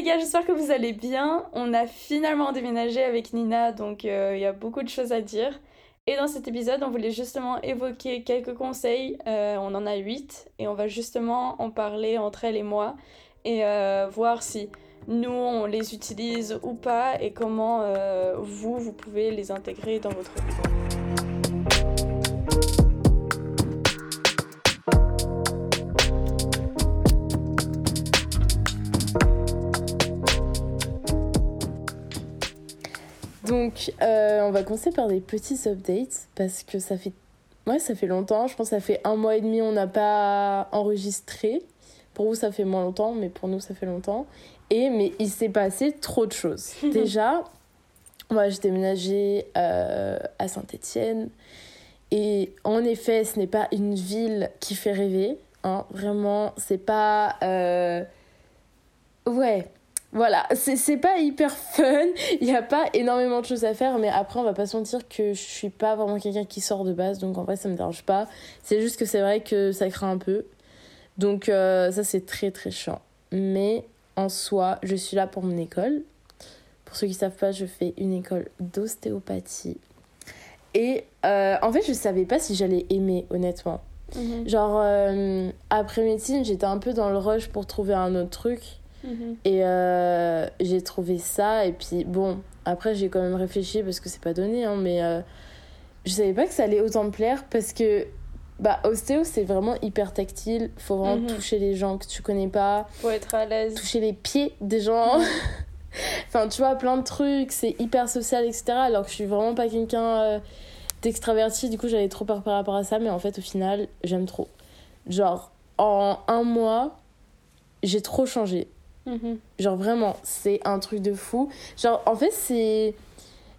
les gars, j'espère que vous allez bien. On a finalement déménagé avec Nina, donc euh, il y a beaucoup de choses à dire. Et dans cet épisode, on voulait justement évoquer quelques conseils. Euh, on en a huit et on va justement en parler entre elle et moi et euh, voir si nous on les utilise ou pas et comment vous, vous pouvez les intégrer dans votre vie. Donc, euh, on va commencer par des petits updates parce que ça fait, ouais, ça fait longtemps. Je pense que ça fait un mois et demi, on n'a pas enregistré. Pour vous, ça fait moins longtemps, mais pour nous, ça fait longtemps. Et mais il s'est passé trop de choses. Déjà, moi, j'ai déménagé euh, à Saint-Étienne. Et en effet, ce n'est pas une ville qui fait rêver. Hein. Vraiment, c'est pas. Euh, ouais, voilà, c'est pas hyper fun, il n'y a pas énormément de choses à faire, mais après on va pas se mentir que je suis pas vraiment quelqu'un qui sort de base, donc en vrai ça me dérange pas. C'est juste que c'est vrai que ça craint un peu. Donc euh, ça c'est très très chiant. Mais en soi, je suis là pour mon école. Pour ceux qui savent pas, je fais une école d'ostéopathie. Et euh, en fait, je savais pas si j'allais aimer, honnêtement. Mhm. Genre, euh, après médecine, j'étais un peu dans le rush pour trouver un autre truc. Mhm. Et euh, j'ai trouvé ça. Et puis, bon, après, j'ai quand même réfléchi parce que c'est pas donné, hein, mais euh, je savais pas que ça allait autant me plaire parce que. Bah, ostéo, c'est vraiment hyper tactile. Faut vraiment mhm. toucher les gens que tu connais pas. Faut être à l'aise. Toucher les pieds des gens. Mhm. enfin, tu vois, plein de trucs. C'est hyper social, etc. Alors que je suis vraiment pas quelqu'un euh, d'extraverti. Du coup, j'avais trop peur par rapport à ça. Mais en fait, au final, j'aime trop. Genre, en un mois, j'ai trop changé. Mhm. Genre vraiment, c'est un truc de fou. Genre, en fait, c'est.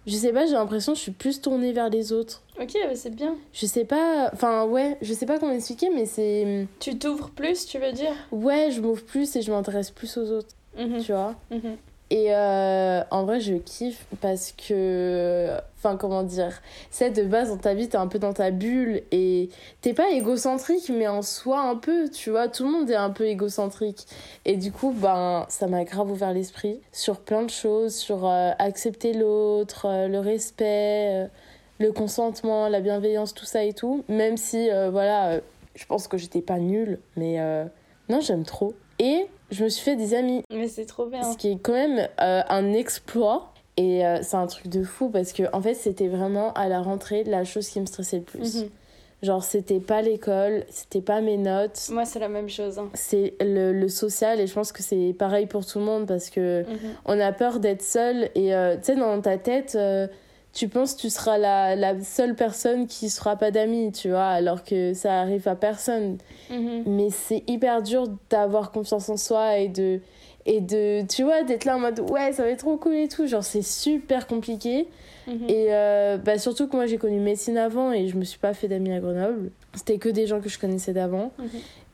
Je sais pas, j'ai l'impression que je suis plus tournée vers les autres. Ok, c'est bien. Je sais pas. Enfin, ouais, je sais pas comment expliquer, mais c'est. Tu t'ouvres plus, tu veux dire? Ouais, je m'ouvre plus et je m'intéresse plus aux autres. Mhm. Tu vois mhm. Et euh, en vrai, je kiffe parce que. Enfin, comment dire C'est de base dans ta vie, t'es un peu dans ta bulle et t'es pas égocentrique, mais en soi, un peu, tu vois. Tout le monde est un peu égocentrique. Et du coup, ben, ça m'a grave ouvert l'esprit sur plein de choses, sur euh, accepter l'autre, euh, le respect, le consentement, la bienveillance, tout ça et tout. Même si, voilà, je pense que j'étais pas nulle, mais non, j'aime trop. Et je me suis fait des amis. Mais c'est trop bien. Ce qui est quand même euh, un exploit. Et euh, c'est un truc de fou parce que, en fait, c'était vraiment à la rentrée la chose qui me stressait le plus. Mhm. Genre, c'était pas l'école, c'était pas mes notes. Moi, c'est la même chose. Hein. C'est le, le, social, et je pense que c'est pareil pour tout le monde parce que mhm. on a peur d'être seul. Et euh, tu sais, dans ta tête, tu penses que tu seras la, la seule personne qui sera pas d'amis, tu vois, alors que ça arrive à personne. Mhm. Mais c'est hyper dur d'avoir confiance en soi et de, et de tu vois, d'être là en mode ouais, ça va être trop cool et tout. Genre, c'est super compliqué. Mhm. Et euh, bah, surtout que moi, j'ai connu médecine avant et je me suis pas fait d'amis à Grenoble. C'était que des gens que je connaissais d'avant. Mhm.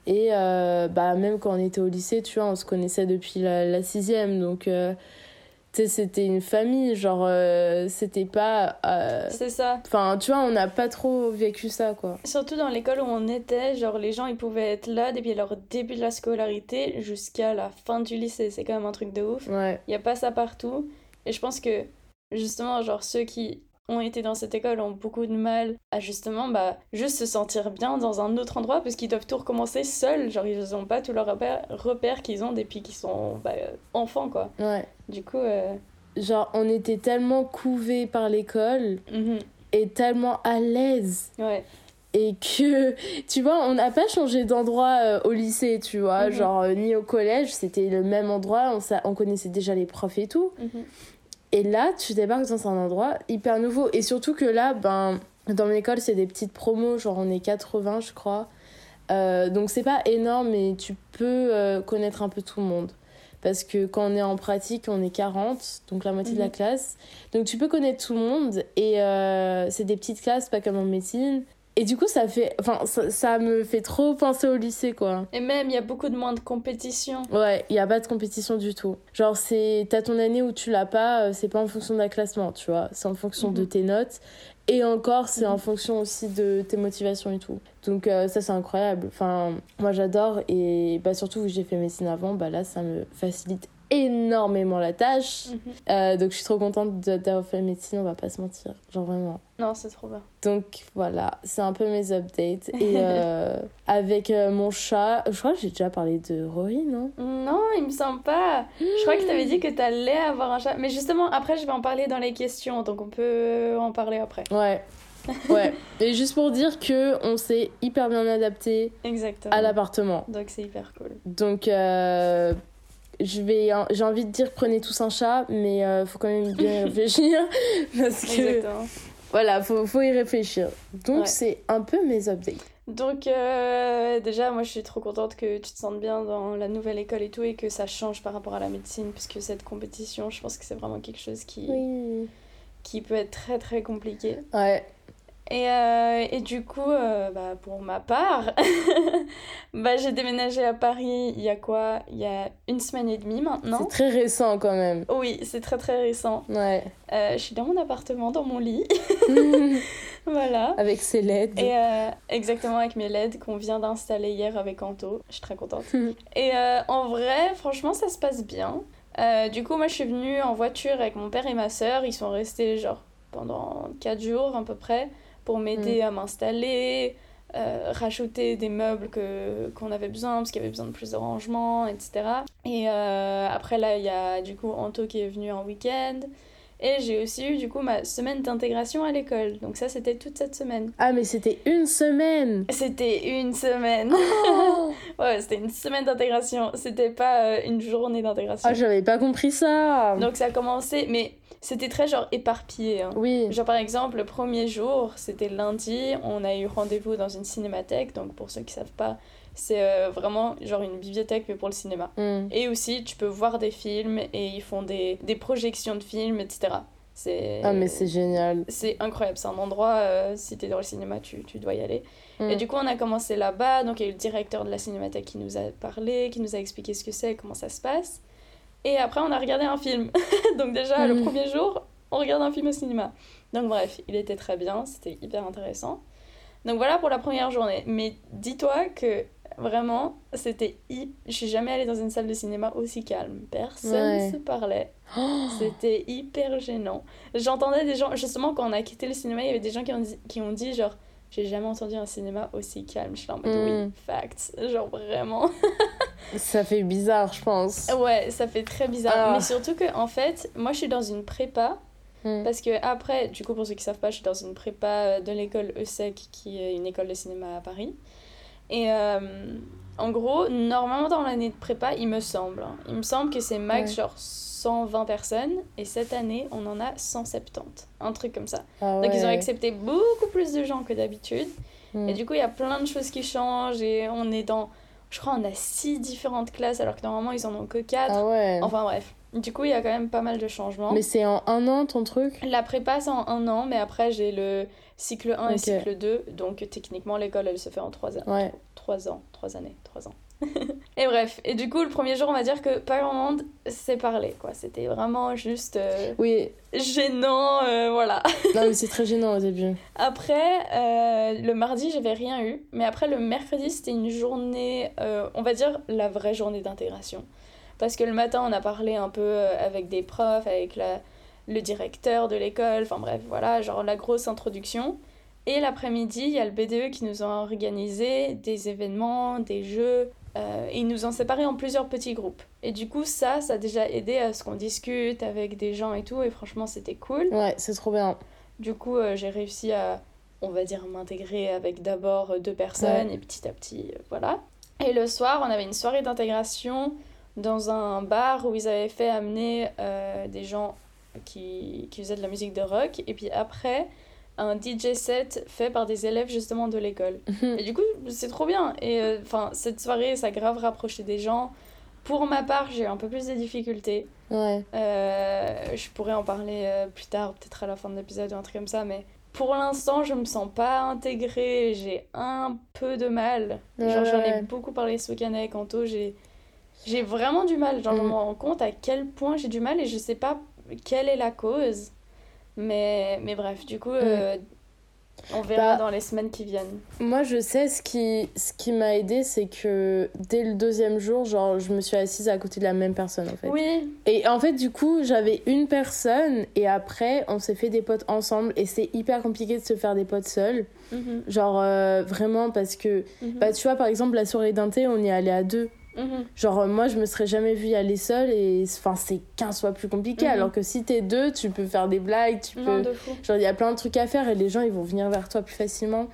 Et euh, bah, même quand on était au lycée, tu vois, on se connaissait depuis la, la sixième. Donc. Euh, c'était une famille, genre, euh, c'était pas. Euh, c'est ça. Enfin, tu vois, on n'a pas trop vécu ça, quoi. Surtout dans l'école où on était, genre, les gens, ils pouvaient être là depuis leur début de la scolarité jusqu'à la fin du lycée. C'est quand même un truc de ouf. Ouais. Il n'y a pas ça partout. Et je pense que, justement, genre, ceux qui ont été dans cette école ont beaucoup de mal à justement bah, juste se sentir bien dans un autre endroit parce qu'ils doivent tout recommencer seuls. Genre, ils n'ont pas tous leurs repères, repères qu'ils ont depuis qu'ils sont bah, enfants, quoi. Ouais. Du coup. Euh, Genre, on était tellement couvés par l'école mhm. et tellement à l'aise. Ouais. Et que, tu vois, on n'a pas changé d'endroit euh, au lycée, tu vois. Mhm. Genre, euh, ni au collège, c'était le même endroit, on, on connaissait déjà les profs et tout. Mhm. Et là, tu débarques dans un endroit hyper nouveau. Et surtout que là, ben, dans mon école, c'est des petites promos, genre on est 80, je crois. Euh, donc c'est pas énorme, mais tu peux euh, connaître un peu tout le monde. Parce que quand on est en pratique, on est 40, donc la moitié de la mhm. classe. Donc tu peux connaître tout le monde. Et euh, c'est des petites classes, pas comme en médecine. Et du coup, ça fait. Enfin, ça, me fait trop penser au lycée, quoi. Et même, il y a beaucoup de moins de compétition. Ouais, il n'y a pas de compétition du tout. Genre, c'est. T'as ton année où tu l'as pas, euh, c'est pas en fonction d'un classement, tu vois. C'est en fonction de mhm. tes notes. Et encore, c'est en fonction aussi de tes motivations et tout. Donc, euh, ça, c'est incroyable. Enfin, moi, j'adore. Et bah, surtout, vu que j'ai fait médecine avant, bah là, ça me facilite énormément la tâche. Mhm. Euh, donc je suis trop contente d'avoir fait médecine, on va pas se mentir. Genre vraiment. Non, c'est trop bien. Donc voilà, c'est un peu mes updates. Et euh, avec euh, mon chat, je crois que j'ai déjà parlé de Rory, non? Non, il me semble pas. Je crois que tu avais dit que tu allais avoir un chat. Mais justement, après, je vais en parler dans les questions, donc on peut en parler après. Ouais. Ouais. Et juste pour dire que on s'est hyper bien adapté Exactement. à l'appartement. Donc c'est hyper cool. Donc euh, je vais j'ai envie de dire prenez tous un chat mais euh, faut quand même bien y réfléchir parce que Exactement. voilà, faut faut y réfléchir. Donc Ouais. c'est un peu mes updates. Donc euh, déjà, moi je suis trop contente que tu te sentes bien dans la nouvelle école et tout et que ça change par rapport à la médecine puisque cette compétition, je pense que c'est vraiment quelque chose qui, Oui. qui peut être très très compliqué. Ouais. Et, euh, et du coup, euh, bah, pour ma part, bah, j'ai déménagé à Paris il y a quoi? Il y a une semaine et demie maintenant. C'est très récent quand même. Oui, c'est très très récent. Ouais. Euh, je suis dans mon appartement, dans mon lit. voilà. Avec ses LED. Et exactement avec mes LED qu'on vient d'installer hier avec Anto. Je suis très contente. Et en vrai, franchement, ça se passe bien. Du coup, moi, je suis venue en voiture avec mon père et ma soeur. Ils sont restés genre pendant 4 jours à peu près pour m'aider à m'installer, euh, rajouter des meubles que, qu'on avait besoin parce qu'il y avait besoin de plus de rangement, etc. Et euh, après, là, il y a du coup Anto qui est venu en week-end. Et j'ai aussi eu du coup ma semaine d'intégration à l'école. Donc ça, c'était toute cette semaine. Ah mais c'était une semaine. C'était une semaine. Oh ouais, c'était une semaine d'intégration. C'était pas euh, une journée d'intégration. Ah j'avais pas compris ça. Donc ça a commencé, mais c'était très genre éparpillé. hein. Oui. Genre par exemple, le premier jour, c'était lundi, on a eu rendez-vous dans une cinémathèque. Donc pour ceux qui savent pas, c'est euh, vraiment genre une bibliothèque mais pour le cinéma. Hmm. Et aussi, tu peux voir des films et ils font des, des projections de films, etc. C'est... Ah mais c'est génial. C'est incroyable, c'est un endroit, euh, si t'es dans le cinéma, tu, tu dois y aller. Mm. Et du coup, on a commencé là-bas, donc il y a eu le directeur de la cinémathèque qui nous a parlé, qui nous a expliqué ce que c'est, comment ça se passe. Et après, on a regardé un film. donc déjà, le Mm. premier jour, on regarde un film au cinéma. Donc bref, il était très bien, c'était hyper intéressant. Donc voilà pour la première journée. Mais dis-toi que vraiment, c'était... hy- Je suis jamais allée dans une salle de cinéma aussi calme. Personne Ouais. se parlait. Oh. C'était hyper gênant. J'entendais des gens, justement, quand on a quitté le cinéma, il y avait des gens qui ont dit, qui ont dit genre, j'ai jamais entendu un cinéma aussi calme. Je suis là en mode, oui, facts. Genre, vraiment. Ça fait bizarre je pense. Ouais, ça fait très bizarre. Ah. Mais surtout que, en fait, moi, je suis dans une prépa. Hmm. Parce que après, du coup, pour ceux qui savent pas, je suis dans une prépa euh, de l'école ESSEC, qui est une école de cinéma à Paris. Et euh, en gros, normalement dans l'année de prépa, il me semble, hein, il me semble que c'est max Ouais. genre 120 personnes, et cette année, on en a 170. Un truc comme ça. Ah Donc ils ont accepté beaucoup plus de gens que d'habitude. Hmm. Et du coup, il y a plein de choses qui changent, et on est dans... Je crois on a six différentes classes, alors que normalement, ils en ont que quatre. Ah ouais. Enfin bref. Du coup, il y a quand même pas mal de changements. Mais c'est en un an ton truc? La prépa, c'est en un an, mais après, j'ai le cycle 1 et cycle 2. Donc, techniquement, l'école, elle se fait en 3 ans. Ouais. 3 ans, 3 années, 3 ans. Et bref, et du coup, le premier jour, on va dire que pas grand monde s'est parlé, quoi. C'était vraiment juste euh, Oui. gênant, euh, voilà. Non mais c'est très gênant au début. Après, euh, le mardi, j'avais rien eu. Mais après, le mercredi, c'était une journée, on va dire la vraie journée d'intégration. Parce que le matin, on a parlé un peu avec des profs, avec la, le directeur de l'école, enfin bref, voilà, genre la grosse introduction. Et l'après-midi, il y a le BDE qui nous a organisé des événements, des jeux, euh, et ils nous ont séparés en plusieurs petits groupes. Et du coup, ça, ça a déjà aidé à ce qu'on discute avec des gens et tout, et franchement, c'était cool. Ouais, c'est trop bien. Du coup, euh, j'ai réussi à, on va dire, m'intégrer avec d'abord deux personnes et petit à petit, euh, voilà. Et le soir, on avait une soirée d'intégration dans un bar où ils avaient fait amener des gens qui, qui faisaient de la musique de rock. Et puis après, un DJ set fait par des élèves justement de l'école. Et du coup, c'est trop bien. Et euh, enfin, cette soirée, ça a grave rapproché des gens. Pour ma part, j'ai un peu plus de difficultés. Ouais. Euh, je pourrais en parler euh, plus tard, peut-être à la fin de l'épisode ou un truc comme ça, mais pour l'instant, je me sens pas intégrée, j'ai un peu de mal. Genre, j'en ai beaucoup parlé ce week-end avec Anto, j'ai j'ai vraiment du mal. Genre, je Mm. me rends compte à quel point j'ai du mal et je sais pas quelle est la cause. Mais, mais bref, du coup, euh, On verra Bah, dans les semaines qui viennent. Moi, je sais, ce qui, ce qui m'a aidé, c'est que dès le deuxième jour, genre, je me suis assise à côté de la même personne, en fait. Oui, Et en fait, du coup, j'avais une personne, et après, on s'est fait des potes ensemble, et c'est hyper compliqué de se faire des potes seuls. mhm, Genre, euh, vraiment, parce que, mhm, bah, tu vois, par exemple, la soirée d'un thé, on y est allé à deux. Mhm. Genre, euh, moi, je me serais jamais vue y aller seule, et enfin, c'est 15 fois plus compliqué. Mhm. Alors que si t'es deux, tu peux faire des blagues, tu Non, peux. de fou. Genre, il y a plein de trucs à faire, et les gens, ils vont venir vers toi plus facilement.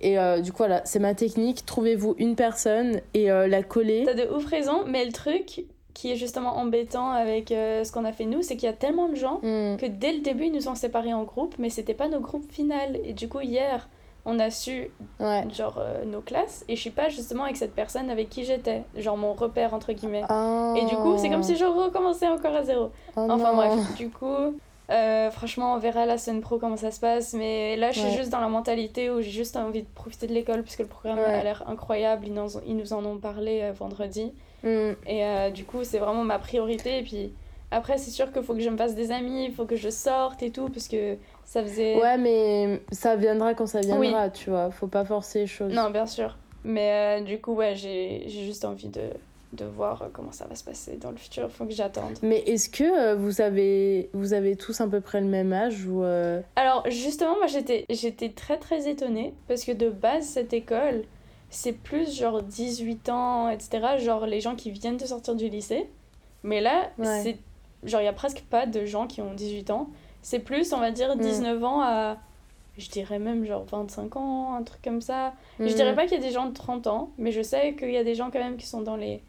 Et euh, du coup, voilà, c'est ma technique. Trouvez-vous une personne et euh, la coller. T'as de ouf raison, mais le truc qui est justement embêtant avec euh, ce qu'on a fait nous, c'est qu'il y a tellement de gens Hmm. que dès le début, ils nous ont séparés en groupes, mais c'était pas nos groupes finales. Et du coup, hier, on a su, Ouais. genre, euh, nos classes, et je suis pas justement avec cette personne avec qui j'étais, genre mon repère, entre guillemets. Et du coup, c'est comme si je recommençais encore à zéro. Oh Enfin non. bref, du coup, euh, franchement, on verra la semaine pro comment ça se passe. Mais là, je suis Ouais. juste dans la mentalité où j'ai juste envie de profiter de l'école puisque le programme Ouais. a l'air incroyable. Ils, nous- ils nous en ont parlé euh, vendredi. Hmm. Et du coup, c'est vraiment ma priorité. Et puis après, c'est sûr qu'il faut que je me fasse des amis, il faut que je sorte et tout parce que ça faisait. Ouais, mais ça viendra quand ça viendra, tu vois. Faut pas forcer les choses. Non, bien sûr. Mais euh, du coup, ouais, j'ai juste envie de, de voir euh, comment ça va se passer dans le futur. Faut que j'attende. Mais est-ce que euh, vous, avez, vous avez tous à peu près le même âge ou euh, Alors justement, moi j'étais j'étais très très étonnée parce que de base cette école, c'est plus genre 18 ans, etc. Genre les gens qui viennent de sortir du lycée. Mais là, Ouais. c'est genre il y a presque pas de gens qui ont 18 ans. C'est plus, on va dire, Mm. 19 ans à, je dirais même genre 25 ans, un truc comme ça. Je hmm. dirais pas qu'il y a des gens de 30 ans, mais je sais qu'il y a des gens quand même qui sont dans les,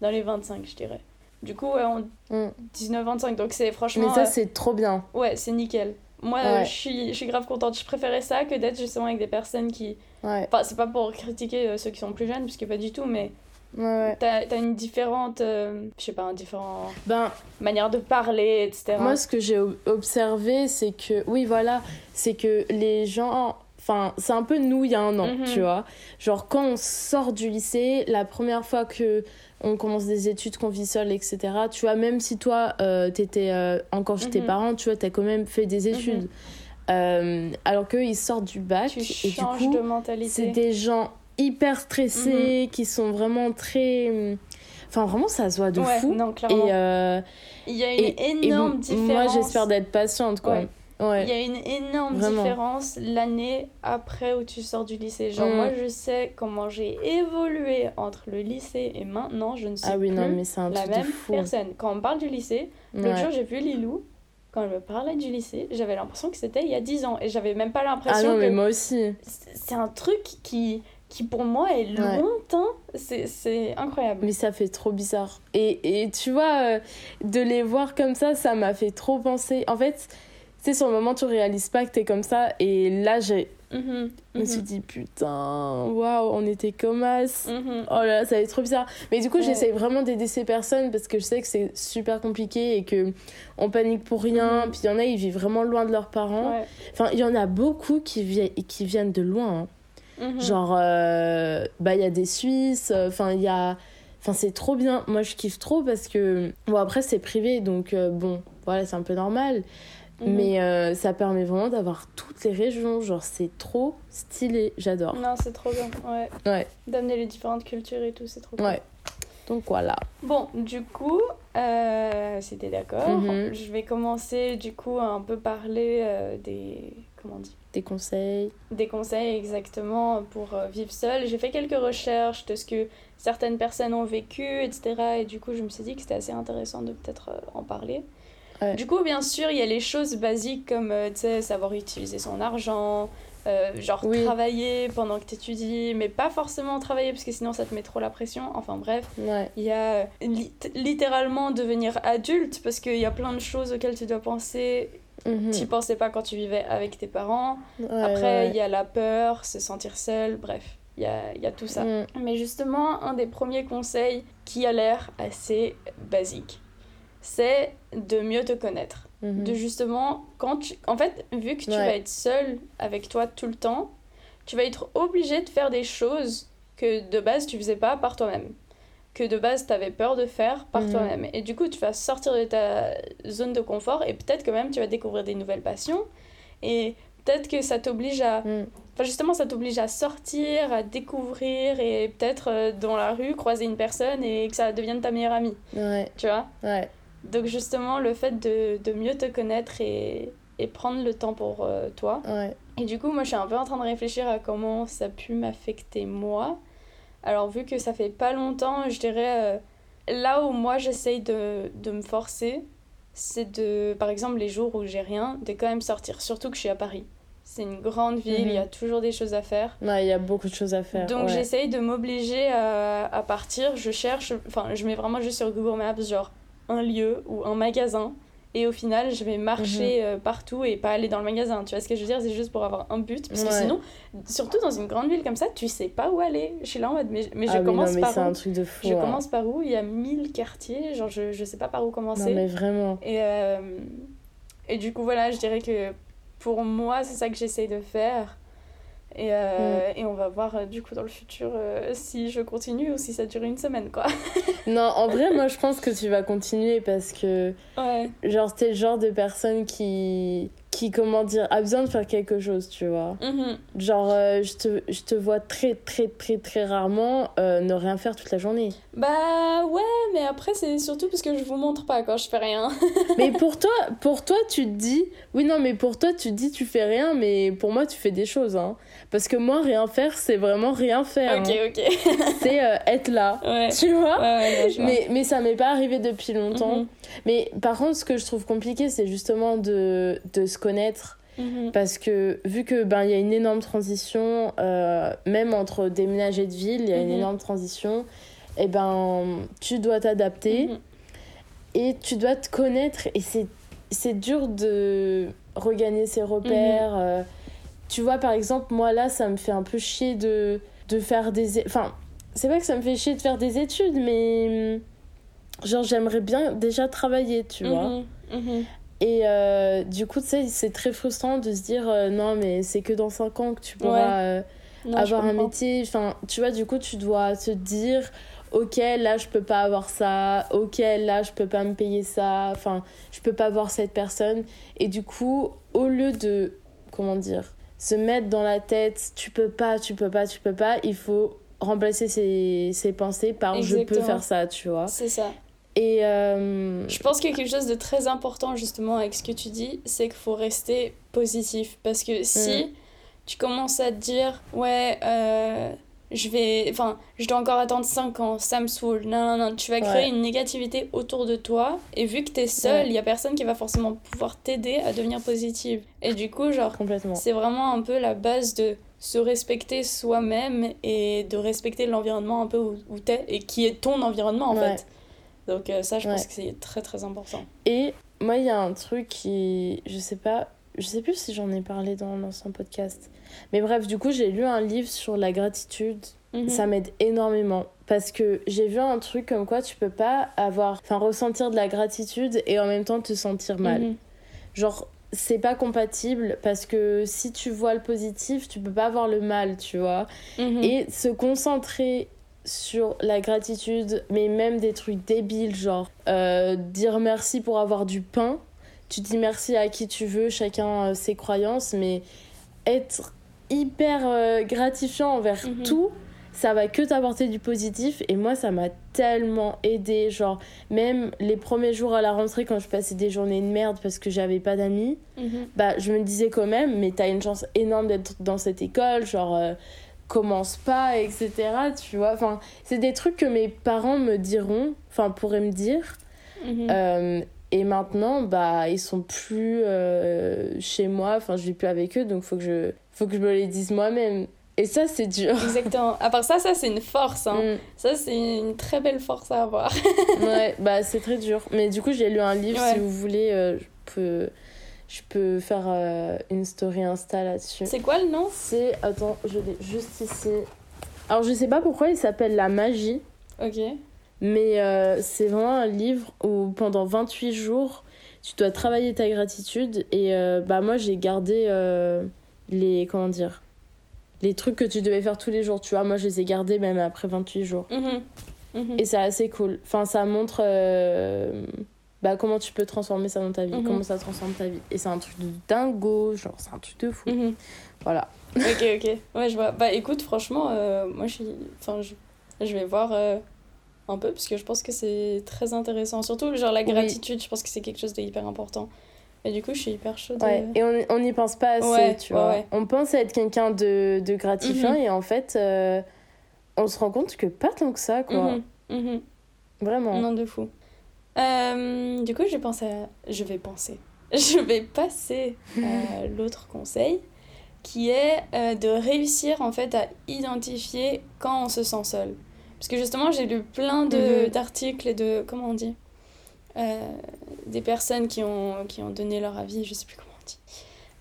dans les 25, je dirais. Du coup, ouais, on... Mm. 19-25, donc c'est franchement... Mais ça, euh, c'est trop bien. Ouais, c'est nickel. Moi, euh, je suis, je suis grave contente. Je préférais ça que d'être justement avec des personnes qui. Ouais, Enfin, c'est pas pour critiquer euh, ceux qui sont plus jeunes, puisque pas du tout, mais ouais, ouais. t'as as une différente. euh, je sais pas, un différent Ben, manière de parler, etc. moi, ce que j'ai ob- observé, c'est que. Oui, voilà. C'est que les gens. Enfin, c'est un peu nous il y a un an, Mhm. tu vois. Genre, quand on sort du lycée, la première fois que on commence des études, qu'on vit seul, etc., tu vois, même si toi, euh, t'étais euh, encore chez tes Mhm. parents, tu vois, t'as quand même fait des études. Euh, alors qu'eux, ils sortent du bac. tu et du coup, de c'est mentalité. des gens hyper Mhm. stressés, qui sont vraiment très... hum, Enfin, vraiment, ça se voit de ouais, fou. non, clairement. Et, euh, Il y a une et, et énorme différence. moi, j'espère d'être patiente, quoi. Ouais. Ouais. Il y a une énorme Vraiment. différence l'année après où tu sors du lycée. Genre, Mm. moi, je sais comment j'ai évolué entre le lycée et maintenant. Je ne suis Ah oui, plus non, mais un la même personne. Quand on parle du lycée, L'autre jour, j'ai vu Lilou. Quand elle me parlait du lycée, j'avais l'impression que c'était il y a 10 ans. Et j'avais même pas Ah l'impression non, mais moi aussi. c'est un truc qui, qui pour moi est Ouais. lointain. C'est- C'est incroyable. Mais ça fait trop bizarre. Et, et tu vois, euh, de les voir comme ça, ça m'a fait trop penser. En fait, tu sais, sur le moment, tu réalises pas que t'es comme ça. Et là, j'ai- Mhm, je me mhm, suis dit, putain, waouh, on était comme as. mhm. Oh là là, ça va être trop bizarre. Mais du coup, Ouais. j'essaie vraiment d'aider ces personnes parce que je sais que c'est super compliqué et que on panique pour rien. Mhm. Puis il y en a, ils vivent vraiment loin de leurs parents. Ouais. Enfin, il y en a beaucoup qui, vi- qui viennent de loin. hein. Mhm. Genre, euh, bah, il y a des Suisses, euh, enfin, il y a. Enfin, c'est trop bien. Moi, je kiffe trop parce que. Bon, après, c'est privé, donc euh, bon, voilà, c'est un peu normal. Mhm. Mais euh, ça permet vraiment d'avoir toutes les régions. Genre, c'est trop stylé. J'adore. Non, c'est trop bien. Ouais. Ouais, D'amener les différentes cultures et tout, c'est trop cool. ouais. Donc voilà. Bon, du coup, euh, c'était d'accord. Mhm. Je vais commencer du coup à un peu parler euh, des. Comment on dit Des conseils. des conseils exactement pour euh, vivre seul. J'ai fait quelques recherches de ce que certaines personnes ont vécu, etc. Et du coup, je me suis dit que c'était assez intéressant de peut-être euh, en parler. Ouais. Du coup, bien sûr, il y a les choses basiques comme, euh, tu sais, savoir utiliser son argent, euh, genre Oui. travailler pendant que tu étudies, mais pas forcément travailler parce que sinon ça te met trop la pression. Enfin bref, Ouais. il y a lit- littéralement devenir adulte parce qu'il y a plein de choses auxquelles tu dois penser. Mhm. Tu pensais pas quand tu vivais avec tes parents. Ouais, Après, il ouais. y a la peur, se sentir seul, bref, il y a, y a tout ça. Mm. Mais justement, un des premiers conseils qui a l'air assez basique, c'est de mieux te connaître. Mhm. De justement, quand tu... En fait, vu que tu Ouais. vas être seul avec toi tout le temps, tu vas être obligé de faire des choses que de base tu faisais pas par toi-même. Que de base tu avais peur de faire par Mhm. toi-même. Et du coup, tu vas sortir de ta zone de confort et peut-être que même tu vas découvrir des nouvelles passions. Et peut-être que ça t'oblige à. Mm. Enfin, justement, ça t'oblige à sortir, à découvrir et peut-être euh, dans la rue croiser une personne et que ça devienne ta meilleure amie. Ouais, Tu vois? Ouais. Donc, justement, le fait de, de mieux te connaître et, et prendre le temps pour euh, toi. Ouais. Et du coup, moi, je suis un peu en train de réfléchir à comment ça a pu m'affecter moi. Alors, vu que ça fait pas longtemps, je dirais. euh, là où moi, j'essaye de, de me forcer, c'est de. Par exemple, les jours où j'ai rien, de quand même sortir. Surtout que je suis à Paris. C'est une grande ville, Mhm. il y a toujours des choses à faire. Ouais, il y a beaucoup de choses à faire. Donc, ouais. j'essaye de m'obliger à, à partir. Je cherche. Enfin, je mets vraiment juste sur Google Maps, genre, un lieu ou un magasin. Et au final, je vais marcher Mhm. euh, partout et pas aller dans le magasin. Tu vois ce que je veux dire? C'est juste pour avoir un but. Parce que Ouais. sinon, surtout dans une grande ville comme ça, tu sais pas où aller. Je suis là en mode, mais, mais je ah commence non, mais par où un truc de fou. Je hein. commence par où? Il y a mille quartiers, genre je, je sais pas par où Non, commencer. mais vraiment. Et, euh, et du coup, voilà, je dirais que pour moi, c'est ça que j'essaye de faire. Et, euh, Mm. et on va voir euh, du coup dans le futur euh, si je continue ou si ça dure une semaine, quoi. Non, en vrai, moi, je pense que tu vas continuer parce que, Ouais. genre, t'es le genre de personne qui, qui, comment dire, a besoin de faire quelque chose, tu vois. Mhm. Genre, euh, je, te, je te vois très, très, très, très rarement euh, ne rien faire toute la journée. Bah ouais, mais après, c'est surtout parce que je vous montre pas quand je fais rien. mais pour toi, pour toi, tu te dis, oui, non, mais pour toi, tu te dis, tu fais rien, mais pour moi, tu fais des choses, hein. Parce que moi, rien faire, c'est vraiment rien faire. ok, hein. ok. C'est euh, être là, Ouais. tu vois. Ouais, ouais, non, je vois. Mais, mais ça m'est pas arrivé depuis longtemps. Mhm. Mais par contre, ce que je trouve compliqué, c'est justement de, de se connaître. Mhm. Parce que vu que ben il y a une énorme transition, euh, même entre déménager de ville, il y a une Mhm. énorme transition, et ben tu dois t'adapter Mhm. et tu dois te connaître. Et c'est, c'est dur de regagner ses repères. euh. tu vois, par exemple, moi là, ça me fait un peu chier de, de faire des. Enfin, c'est pas que ça me fait chier de faire des études, mais. Genre, j'aimerais bien déjà travailler, tu vois. Mhm. Mhm. Et euh, du coup, tu sais, c'est très frustrant de se dire euh, non, mais c'est que dans 5 ans que tu pourras euh, Non, avoir un métier. Enfin, tu vois, du coup, tu dois te dire ok, là, je peux pas avoir ça. Ok, là, je peux pas me payer ça. Enfin, je peux pas voir cette personne. Et du coup, au lieu de, comment dire, se mettre dans la tête tu peux pas, tu peux pas, tu peux pas, il faut remplacer ses, ses pensées par je peux Exactement. faire ça, tu vois. C'est ça. Et. euh, Je pense qu'il y a quelque chose de très important justement avec ce que tu dis, c'est qu'il faut rester positif. Parce que si Mm. tu commences à te dire, ouais, euh, je vais. Enfin, je dois encore attendre 5 ans, ça me saoule, non, non, non, tu vas créer Ouais. une négativité autour de toi. Et vu que t'es seul, Ouais. il y a personne qui va forcément pouvoir t'aider à devenir positive. Et du coup, genre, c'est vraiment un peu la base de se respecter soi-même et de respecter l'environnement un peu où, où t'es et qui est ton environnement en Ouais. fait. Donc euh, ça, je Ouais. pense que c'est très très important. Et moi, il y a un truc qui. Je sais pas. Je sais plus si j'en ai parlé dans l'ancien podcast. Mais bref, du coup, j'ai lu un livre sur la gratitude. Mhm. Ça m'aide énormément. Parce que j'ai vu un truc comme quoi tu peux pas avoir. Enfin, ressentir de la gratitude et en même temps te sentir mal. Mhm. Genre, c'est pas compatible parce que si tu vois le positif, tu peux pas voir le mal, tu vois. Mhm. Et se concentrer sur la gratitude, mais même des trucs débiles, genre euh, dire merci pour avoir du pain. Tu dis merci à qui tu veux, chacun euh, ses croyances, mais être hyper euh, gratifiant envers Mhm. tout, ça va que t'apporter du positif. Et moi, ça m'a tellement aidé. Genre, même les premiers jours à la rentrée, quand je passais des journées de merde parce que j'avais pas d'amis, Mhm. bah je me disais quand même mais t'as une chance énorme d'être dans cette école genre euh, commence pas etc tu vois enfin c'est des trucs que mes parents me diront enfin pourraient me dire Mhm. Euh, et maintenant bah ils sont plus euh, chez moi enfin je vis plus avec eux donc faut que je faut que je me les dise moi-même et ça c'est dur Exactement. À part ça, ça c'est une force. Hein. Mm. Ça c'est une très belle force à avoir. ouais bah c'est très dur mais du coup j'ai lu un livre Ouais. si vous voulez euh, je peux je peux faire euh, une story insta là-dessus c'est quoi le nom? C'est. Attends, je l'ai juste ici. Alors, je sais pas pourquoi il s'appelle La Magie, Ok. mais euh, c'est vraiment un livre où pendant 28 jours, tu dois travailler ta gratitude. Et euh, bah, moi, j'ai gardé les. Comment dire Les trucs que tu devais faire tous les jours, tu vois. Moi, je les ai gardés même après 28 jours. Mhm. Mhm. Et c'est assez cool. Enfin, ça montre. Euh, bah comment tu peux transformer ça dans ta vie, Mhm. comment ça transforme ta vie? Et c'est un truc de dingo, genre c'est un truc de fou. Mhm. Voilà. Ok, ok. Ouais, je vois. Bah écoute, franchement, euh, moi je suis. Enfin, je, je vais voir euh, un peu parce que je pense que c'est très intéressant. Surtout, genre la Oui. gratitude, je pense que c'est quelque chose de hyper important. Et du coup, je suis hyper chaude. Ouais, et on n'y pense pas assez, Ouais, tu vois. ouais. On pense être quelqu'un de, de gratifiant Mhm. et en fait, euh, on se rend compte que pas tant que ça, quoi. Vraiment. Non, de fou. Euh, du coup, j'ai pensé à... Je vais penser. Je vais passer à l'autre conseil, qui est euh, de réussir en fait à identifier quand on se sent seul. Parce que justement, j'ai lu plein Mhm. d'articles et de... Comment on dit Euh, Des personnes qui ont, qui ont donné leur avis, je sais plus comment on dit.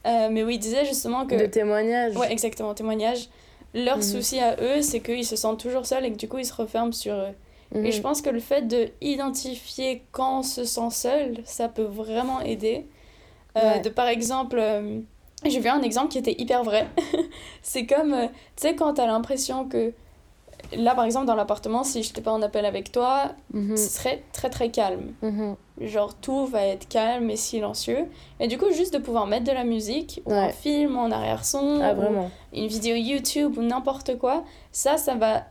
Euh, mais oui, ils disaient justement que... De témoignages. Ouais, exactement, témoignage. Leur Mhm. souci à eux, c'est qu'ils se sentent toujours seuls et que du coup, ils se referment sur eux. Mhm. Et je pense que le fait de identifier quand on se sent seul, ça peut vraiment aider. Euh, Ouais. De par exemple, euh, j'ai vu un exemple qui était hyper vrai. c'est comme, euh, tu sais, quand t'as l'impression que, là par exemple dans l'appartement, si j'étais pas en appel avec toi, Mhm. ce serait très très calme. Mhm. Genre tout va être calme et silencieux. Et du coup, juste de pouvoir mettre de la musique, ou un film en arrière-son, Ah, ou une vidéo YouTube ou n'importe quoi, ça, ça va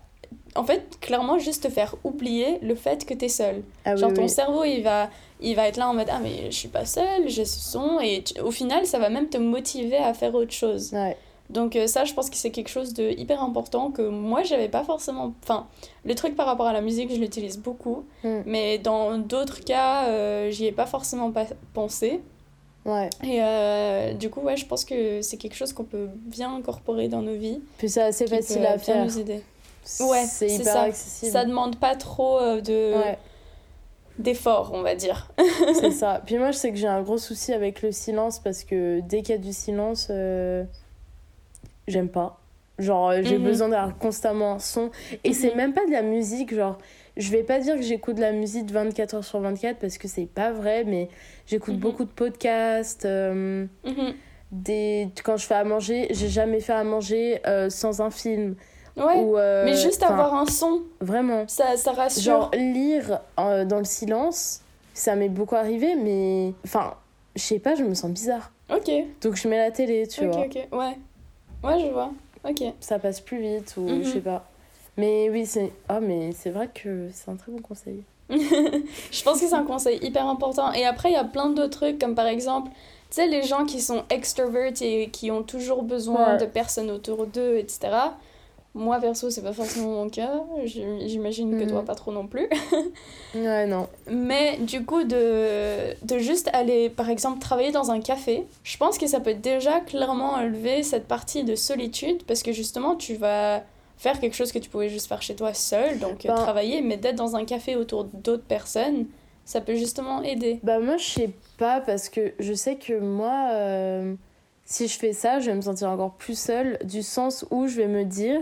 en fait clairement juste te faire oublier le fait que t'es seul. Ah, oui, Genre ton oui. cerveau il va, il va être là en mode ah mais je suis pas seul, j'ai ce son et tu- au final ça va même te motiver à faire autre chose. Ouais. Donc euh, ça je pense que c'est quelque chose de hyper important que moi j'avais pas forcément... Enfin le truc par rapport à la musique je l'utilise beaucoup Mm. mais dans d'autres cas euh, j'y ai pas forcément pas pensé. Ouais. Et euh, du coup ouais je pense que c'est quelque chose qu'on peut bien incorporer dans nos vies. Puis c'est assez peut facile à bien faire. nous aider. Ouais, c'est hyper ça. accessible. Ça demande pas trop euh, de Ouais, d'efforts, on va dire. c'est ça. Puis moi, je sais que j'ai un gros souci avec le silence parce que dès qu'il y a du silence, euh, j'aime pas. Genre, euh, j'ai Mhm. besoin d'avoir constamment un son. Et c'est Mhm. même pas de la musique, genre, je vais pas dire que j'écoute de la musique 24 heures sur 24 parce que c'est pas vrai, mais j'écoute Mhm. beaucoup de podcasts. euh, des... Quand je fais à manger, j'ai jamais fait à manger euh, sans un film. Ouais, Ou, euh, mais juste avoir un son, Vraiment. ça, ça rassure. Genre, lire euh, dans le silence, ça m'est beaucoup arrivé, mais. Enfin, je sais pas, je me sens bizarre. Ok, Donc je mets la télé, tu ok, vois. ok, ouais. Ouais, je vois. Ok. Ça passe plus vite, ou Mhm. je sais pas. Mais oui, c'est. Ah, mais c'est vrai que c'est un très bon conseil. je pense que c'est un conseil hyper important. Et après, il y a plein d'autres trucs, comme par exemple, tu sais, les gens qui sont extroverts et qui ont toujours besoin Ouais. de personnes autour d'eux, etc. Moi, perso, c'est pas forcément mon cas. J'im- J'imagine que Mhm. toi, pas trop non plus. Ouais, non. Mais du coup, de, de juste aller, par exemple, travailler dans un café, je pense que ça peut déjà clairement enlever cette partie de solitude parce que justement, tu vas faire quelque chose que tu pouvais juste faire chez toi seul, donc Ben- travailler, mais d'être dans un café autour d'autres personnes, ça peut justement aider. Bah, moi, je sais pas, parce que je sais que moi, euh, si je fais ça, je vais me sentir encore plus seule, du sens où je vais me dire,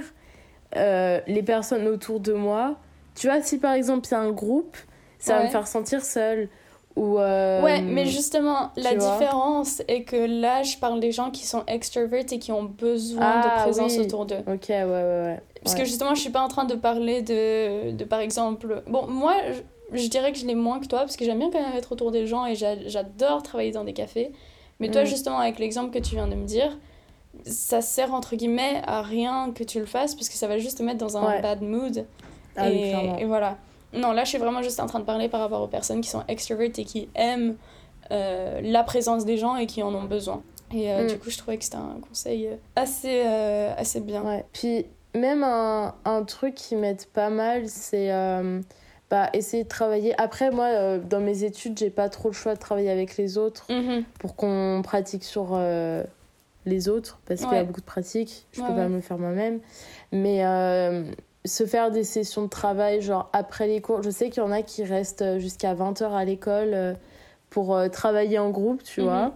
euh, les personnes autour de moi, tu vois, si par exemple il y a un groupe, ça va me faire sentir seule. Ou. euh, Ouais, mais justement, la différence est que là, je parle des gens qui sont extroverts et qui ont besoin Ah, de présence oui. autour d'eux. Ok, ouais, ouais, ouais. Parce Ouais. que justement, je suis pas en train de parler de, de par exemple. Bon, moi, je, je dirais que je l'ai moins que toi, parce que j'aime bien quand même être autour des gens et j'a- j'adore travailler dans des cafés. Mais toi, Mm. justement, avec l'exemple que tu viens de me dire, ça sert entre guillemets à rien que tu le fasses, parce que ça va juste te mettre dans un Ouais. bad mood. Ah oui, et, clairement. et voilà. Non, là, je suis vraiment juste en train de parler par rapport aux personnes qui sont extrovertes et qui aiment euh, la présence des gens et qui en ont besoin. Et euh, Mm. du coup, je trouvais que c'était un conseil assez, euh, assez bien. Ouais. Puis même un, un truc qui m'aide pas mal, c'est bah, essayer de travailler. Après, moi, euh, dans mes études, j'ai pas trop le choix de travailler avec les autres Mhm. pour qu'on pratique sur euh, les autres, parce qu'il y a beaucoup de pratiques. Je Ouais, peux pas me le faire moi-même. Mais euh, se faire des sessions de travail, genre après les cours, je sais qu'il y en a qui restent jusqu'à 20h à l'école euh, pour euh, travailler en groupe, tu Mhm. vois.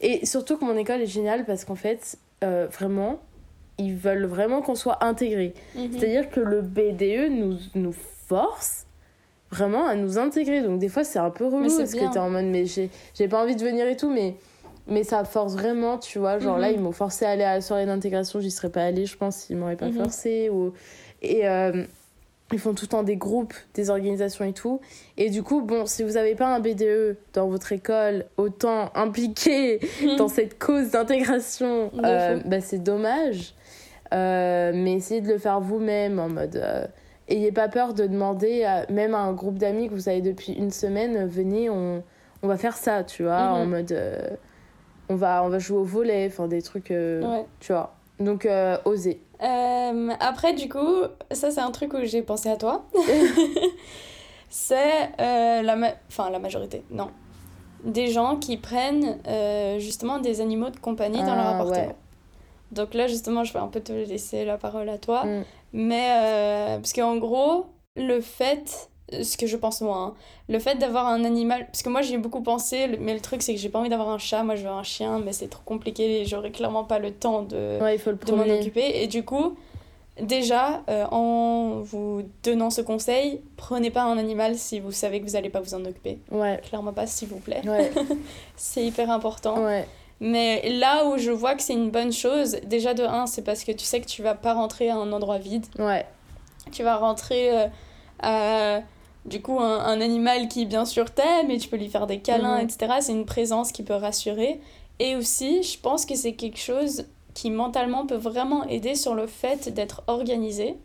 Et surtout que mon école est géniale parce qu'en fait, euh, vraiment, ils veulent vraiment qu'on soit intégrés. Mhm. C'est-à-dire que le BDE nous, nous force vraiment à nous intégrer. Donc des fois, c'est un peu relou parce bien. que t'es en mode, mais j'ai pas envie de venir et tout, mais, mais ça force vraiment, tu vois. Genre là, Mhm. ils m'ont forcé à aller à la soirée d'intégration, j'y serais pas allée, je pense, s'ils m'auraient pas Mhm. forcé. Ou... Et, euh, ils font tout le temps des groupes, des organisations et tout. Et du coup, bon, si vous n'avez pas un BDE dans votre école, autant impliqué dans cette cause d'intégration, euh, bah, c'est dommage. Euh, mais essayez de le faire vous-même en mode. ayez pas peur de demander, à, même à un groupe d'amis que vous avez depuis une semaine, venez, on, on va faire ça, tu vois, Mhm. en mode. On, va, on va jouer au volet, enfin des trucs, euh, Ouais. tu vois. Donc, euh, osez. Euh, après, du coup, ça c'est un truc où j'ai pensé à toi. c'est la, ma- enfin, la majorité, non. Des gens qui prennent euh, justement des animaux de compagnie dans leur Ah, appartement. ouais. Donc là, justement, je vais un peu te laisser la parole à toi. Mm. Mais euh, parce qu'en gros, le fait, ce que je pense moi, hein, le fait d'avoir un animal, parce que moi j'y ai beaucoup pensé, mais le truc c'est que j'ai pas envie d'avoir un chat, moi je veux un chien, mais c'est trop compliqué et j'aurais clairement pas le temps de, Ouais, m'en occuper. Et du coup, déjà, euh, en vous donnant ce conseil, prenez pas un animal si vous savez que vous allez pas vous en occuper. Ouais, Clairement pas, s'il vous plaît. ouais, C'est hyper important. ouais. Mais là où je vois que c'est une bonne chose, déjà de un, c'est parce que tu sais que tu vas pas rentrer à un endroit vide. Ouais, Tu vas rentrer euh, à du coup un, un animal qui bien sûr t'aime et tu peux lui faire des câlins, Mhm. etc. C'est une présence qui peut rassurer. Et aussi, je pense que c'est quelque chose qui mentalement peut vraiment aider sur le fait d'être organisé.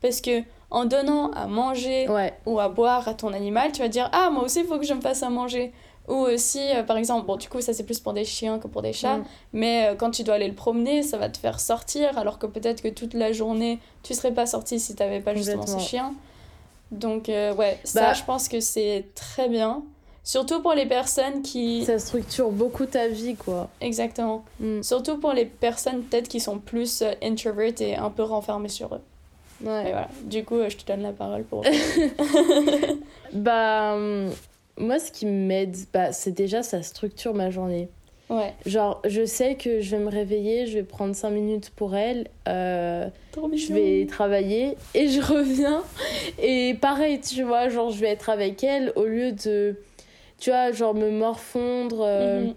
Parce que en donnant à manger ouais. ou à boire à ton animal, tu vas dire Ah, moi aussi, il faut que je me fasse à manger. Ou aussi, euh, par exemple, bon, du coup, ça c'est plus pour des chiens que pour des chats, Mm. mais euh, quand tu dois aller le promener, ça va te faire sortir, alors que peut-être que toute la journée, tu serais pas sorti si t'avais pas justement ce chien. Donc, euh, ouais, ça, Bah- je pense que c'est très bien. Surtout pour les personnes qui. Ça structure beaucoup ta vie, quoi. Exactement. Mm. Surtout pour les personnes peut-être qui sont plus euh, introvertes et un peu renfermées sur eux. Et Ouais. voilà. Du coup, euh, je te donne la parole pour. Bah, hum, moi, ce qui m'aide, bah, c'est déjà, ça structure ma journée. Ouais. Genre, je sais que je vais me réveiller, je vais prendre 5 minutes pour elle, euh, je vais travailler et je reviens. Et pareil, tu vois, genre, je vais être avec elle au lieu de, tu vois, genre, me morfondre. euh, Mhm.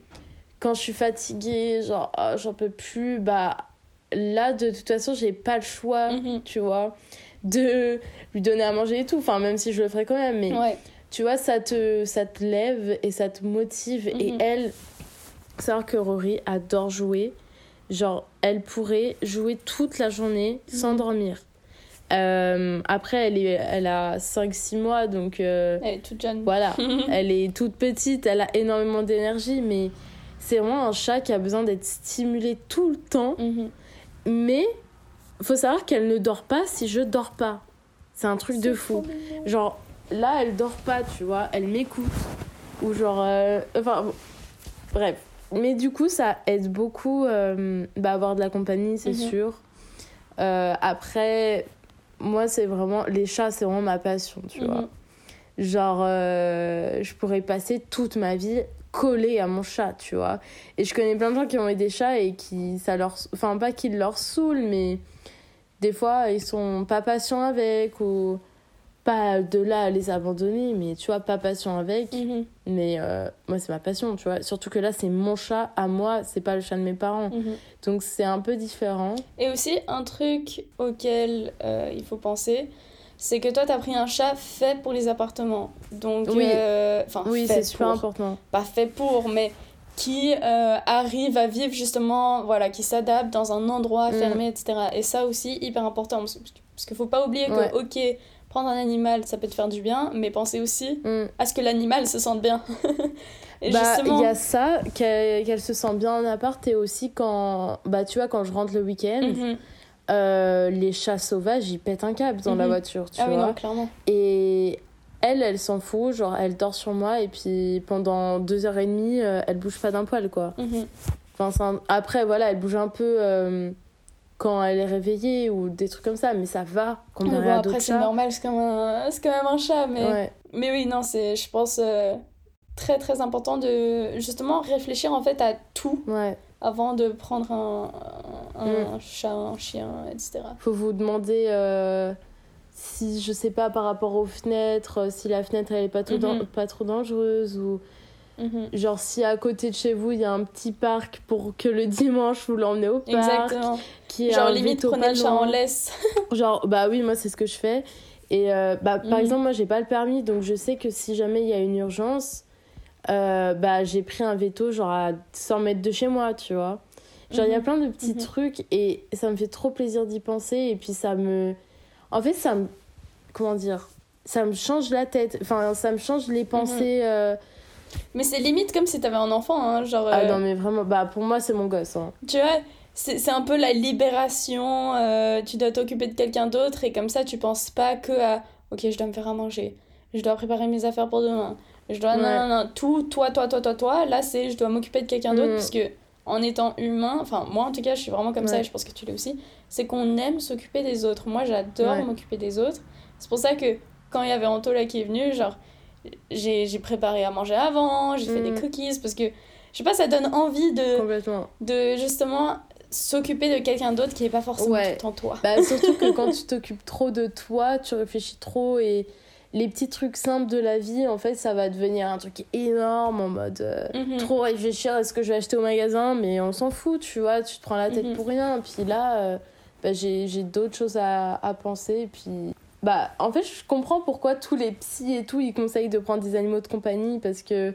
quand je suis fatiguée, genre, ah, j'en peux plus, bah, là, de toute façon, j'ai pas le choix, Mhm. tu vois, de lui donner à manger et tout. Enfin, même si je le ferai quand même, mais Ouais. tu vois, ça te, ça te lève et ça te motive. Et Mhm. elle, savoir que Rory adore jouer. Genre, elle pourrait jouer toute la journée sans Mhm. dormir. Euh, après, elle, est, elle a 5-6 mois, donc euh, Elle est toute jeune. voilà. elle est toute petite, elle a énormément d'énergie, mais c'est vraiment un chat qui a besoin d'être stimulé tout le temps. Mhm. Mais faut savoir qu'elle ne dort pas si je dors pas. C'est un truc de fou. Genre, là, elle dort pas, tu vois, elle m'écoute. Ou genre. euh, Enfin, bon. bref. Mais du coup, ça aide beaucoup euh, bah, avoir de la compagnie, c'est Mhm. sûr. Euh, après, moi, c'est vraiment. Les chats, c'est vraiment ma passion, tu Mhm. vois. Genre, euh, je pourrais passer toute ma vie collée à mon chat, tu vois. Et je connais plein de gens qui ont eu des chats et qui, ça leur. Enfin, pas qu'ils leur saoulent, mais des fois, ils sont pas patients avec ou pas de là à les abandonner, mais tu vois, pas patients avec. Mhm. Mais euh, moi, c'est ma passion, tu vois. Surtout que là, c'est mon chat à moi, c'est pas le chat de mes parents. Mhm. Donc, c'est un peu différent. Et aussi, un truc auquel euh, il faut penser, c'est que toi, t'as pris un chat fait pour les appartements. Donc, Oui. euh, oui, c'est super important. Pas fait pour, mais qui euh, arrive à vivre justement, voilà, qui s'adapte dans un endroit Mm. fermé, etc. Et ça aussi, hyper important. Parce qu'il faut pas oublier Ouais. que, ok, prendre un animal, ça peut te faire du bien, mais pensez aussi Mm. à ce que l'animal se sente bien. Et bah, justement. il y a ça, qu'elle se sent bien en appart, et aussi quand, bah, tu vois, quand je rentre le week-end, Mhm. euh, les chats sauvages, ils pètent un câble dans la Mhm. voiture, tu Ah oui, vois. non, clairement. Et elle, elle s'en fout, genre, elle dort sur moi, et puis pendant deux heures et demie, euh, elle bouge pas d'un poil, quoi. Mhm. Enfin, c'est un- Après, voilà, elle bouge un peu euh, quand elle est réveillée, ou des trucs comme ça, mais ça va, comparé bon, à après, c'est normal, c'est comme un... c'est quand même un chat, mais... Ouais. Mais oui, non, c'est, je pense, euh, très très important de justement réfléchir en fait à tout Ouais. avant de prendre un, un, Mm. chat, un chien, etc. Faut vous demander euh, si, je sais pas, par rapport aux fenêtres, euh, si la fenêtre elle est pas, trop Mhm. pas trop dangereuse, ou Mhm. genre si à côté de chez vous il y a un petit parc pour que le dimanche vous l'emmenez au parc. Exactement. Qui est Genre limite prenez le chat en laisse. Genre, bah oui, moi c'est ce que je fais. Et euh, bah, par Mhm. exemple, moi, j'ai pas le permis, donc je sais que si jamais il y a une urgence, euh, bah, j'ai pris un veto, genre à 100 mètres de chez moi, tu vois. Genre, il y a Mhm. plein de petits trucs et ça me fait trop plaisir d'y penser. Et puis, ça me. En fait, ça me. Comment dire Ça me change la tête. Enfin, ça me change les pensées. euh, Mais c'est limite comme si t'avais un enfant, hein, genre... Ah euh, non, mais vraiment, bah, pour moi, c'est mon gosse. hein. Tu vois, c'est c'est un peu la libération, euh, tu dois t'occuper de quelqu'un d'autre et comme ça tu penses pas que à ok, je dois me faire à manger, je dois préparer mes affaires pour demain, je dois. Non, Ouais. non, non, tout, toi, toi, toi, toi, toi. Là, c'est je dois m'occuper de quelqu'un d'autre Mm. parce que en étant humain, enfin, moi en tout cas, je suis vraiment comme ça et je pense que tu l'es aussi, c'est qu'on aime s'occuper des autres. Moi, j'adore Ouais. m'occuper des autres. C'est pour ça que quand il y avait Anto là qui est venu, genre, j'ai j'ai préparé à manger avant, j'ai fait des Mm. cookies parce que, je sais pas, ça donne envie de Complètement. de justement s'occuper de quelqu'un d'autre qui est pas forcément Ouais. tout en toi. Bah, surtout que quand tu t'occupes trop de toi, tu réfléchis trop et les petits trucs simples de la vie, en fait, ça va devenir un truc énorme en mode. euh, Mhm. trop réfléchir à ce que je vais acheter au magasin, mais on s'en fout, tu vois, tu te prends la tête Mhm. pour rien. Puis là, euh, bah, j'ai j'ai d'autres choses à, à penser. et Puis, bah, en fait, je comprends pourquoi tous les psys et tout, ils conseillent de prendre des animaux de compagnie parce que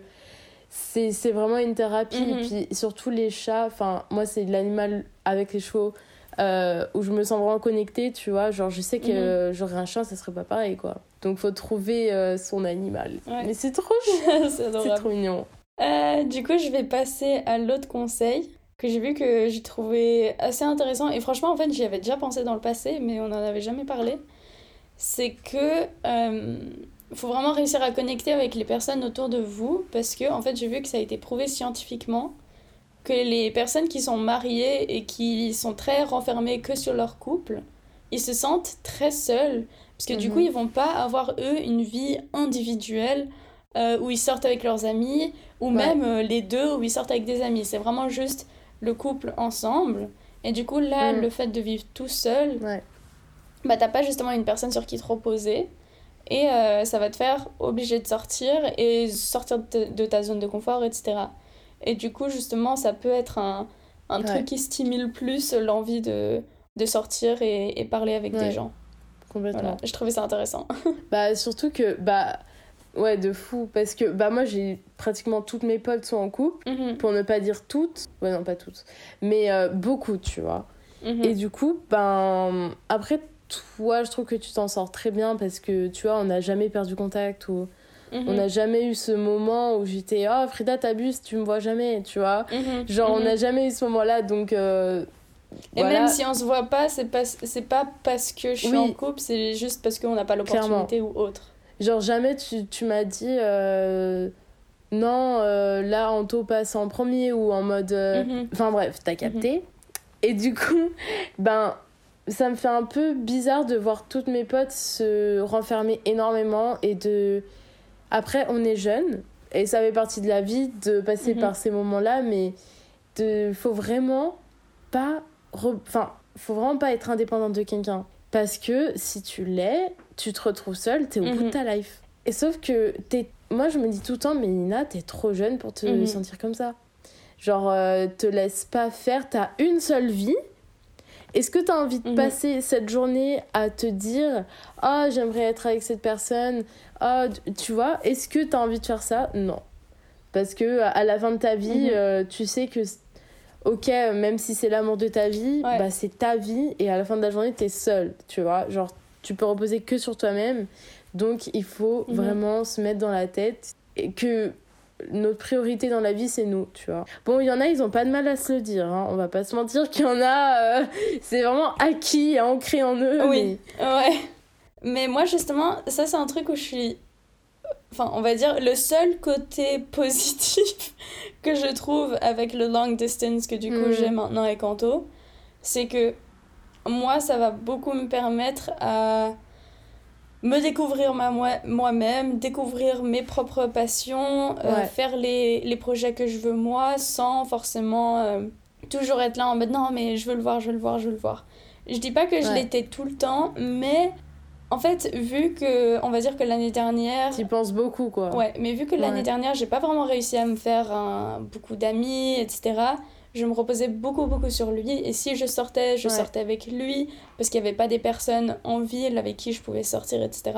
c'est vraiment une thérapie. Mhm. Et puis, surtout les chats, enfin, moi, c'est l'animal avec les chevaux. euh, où je me sens vraiment connectée, tu vois. Genre, je sais que Mhm. euh, j'aurais un chien, ça serait pas pareil, quoi. Donc, faut trouver euh, son animal. Ouais. Mais c'est trop c'est trop mignon. Euh, du coup, je vais passer à l'autre conseil que j'ai vu que j'ai trouvé assez intéressant. Et franchement, en fait, j'y avais déjà pensé dans le passé, mais on n'en avait jamais parlé. C'est que euh, faut vraiment réussir à connecter avec les personnes autour de vous parce que, en fait, j'ai vu que ça a été prouvé scientifiquement que les personnes qui sont mariées et qui sont très renfermées que sur leur couple, ils se sentent très seuls parce que du Mhm. coup, ils vont pas avoir eux une vie individuelle euh, où ils sortent avec leurs amis ou Ouais. même euh, les deux où ils sortent avec des amis. C'est vraiment juste le couple ensemble. Et du coup, là, Mhm. le fait de vivre tout seul, Ouais. Bah t'as pas justement une personne sur qui te reposer. Et euh, ça va te faire obligé de sortir et sortir de, de ta zone de confort, etc. Et du coup, justement, ça peut être un, un Ouais. truc qui stimule plus l'envie de, de sortir et, et parler avec Ouais. des gens. Complètement. Voilà, je trouvais ça intéressant. Bah surtout que bah ouais de fou parce que bah moi j'ai pratiquement toutes mes potes sont en couple Mhm, pour ne pas dire toutes ouais non pas toutes mais euh, beaucoup tu vois mhm. et du coup ben après toi je trouve que tu t'en sors très bien parce que tu vois on n'a jamais perdu contact ou Mhm, on n'a jamais eu ce moment où j'étais oh Frida t'abuses tu me vois jamais tu vois mhm, genre on mhm. n'a jamais eu ce moment là donc euh, Et voilà. même si on se voit pas, c'est pas, pas parce que je suis Oui. en couple, c'est juste parce qu'on n'a pas l'opportunité ou autre. Genre jamais tu, tu m'as dit euh, non euh, là Anto passe en premier ou en mode euh, enfin bref t'as capté et du coup ben ça me fait un peu bizarre de voir toutes mes potes se renfermer énormément et de après on est jeunes et ça fait partie de la vie de passer Mhm. par ces moments là mais de faut vraiment pas re- enfin faut vraiment pas être indépendante de quelqu'un parce que si tu l'es tu te retrouves seule t'es au bout de Mhm. ta life et sauf que t'es moi je me dis tout le temps mais Nina t'es trop jeune pour te Mhm. sentir comme ça genre euh, te laisse pas faire t'as une seule vie est-ce que t'as envie de Mhm. passer cette journée à te dire ah j'aimerais être avec cette personne ah tu vois est-ce que t'as envie de faire ça? Non parce que à la fin de ta vie Mhm. euh, tu sais que ok même si c'est l'amour de ta vie Ouais. bah c'est ta vie et à la fin de la journée t'es seule tu vois genre tu peux reposer que sur toi-même donc il faut Mhm. vraiment se mettre dans la tête et que notre priorité dans la vie c'est nous tu vois bon il y en a ils ont pas de mal à se le dire hein. on va pas se mentir qu'il y en a euh, c'est vraiment acquis ancré en eux Oui. Ouais. Mais moi, justement, ça, c'est un truc où je suis. Enfin, on va dire, le seul côté positif que je trouve avec le long distance que du coup Mm. j'ai maintenant avec Anto, c'est que moi, ça va beaucoup me permettre à me découvrir ma moi- moi-même, découvrir mes propres passions, euh, Ouais. faire les, les projets que je veux moi, sans forcément euh, toujours être là en mode non, mais je veux le voir, je veux le voir, je veux le voir. Je dis pas que je Ouais. l'étais tout le temps, mais en fait, vu que, on va dire que l'année dernière, tu penses beaucoup quoi Ouais, mais vu que l'année Ouais. dernière, j'ai pas vraiment réussi à me faire un- beaucoup d'amis, etc., je me reposais beaucoup, beaucoup sur lui. Et si je sortais, je sortais avec lui, parce qu'il n'y avait pas des personnes en ville avec qui je pouvais sortir, etc.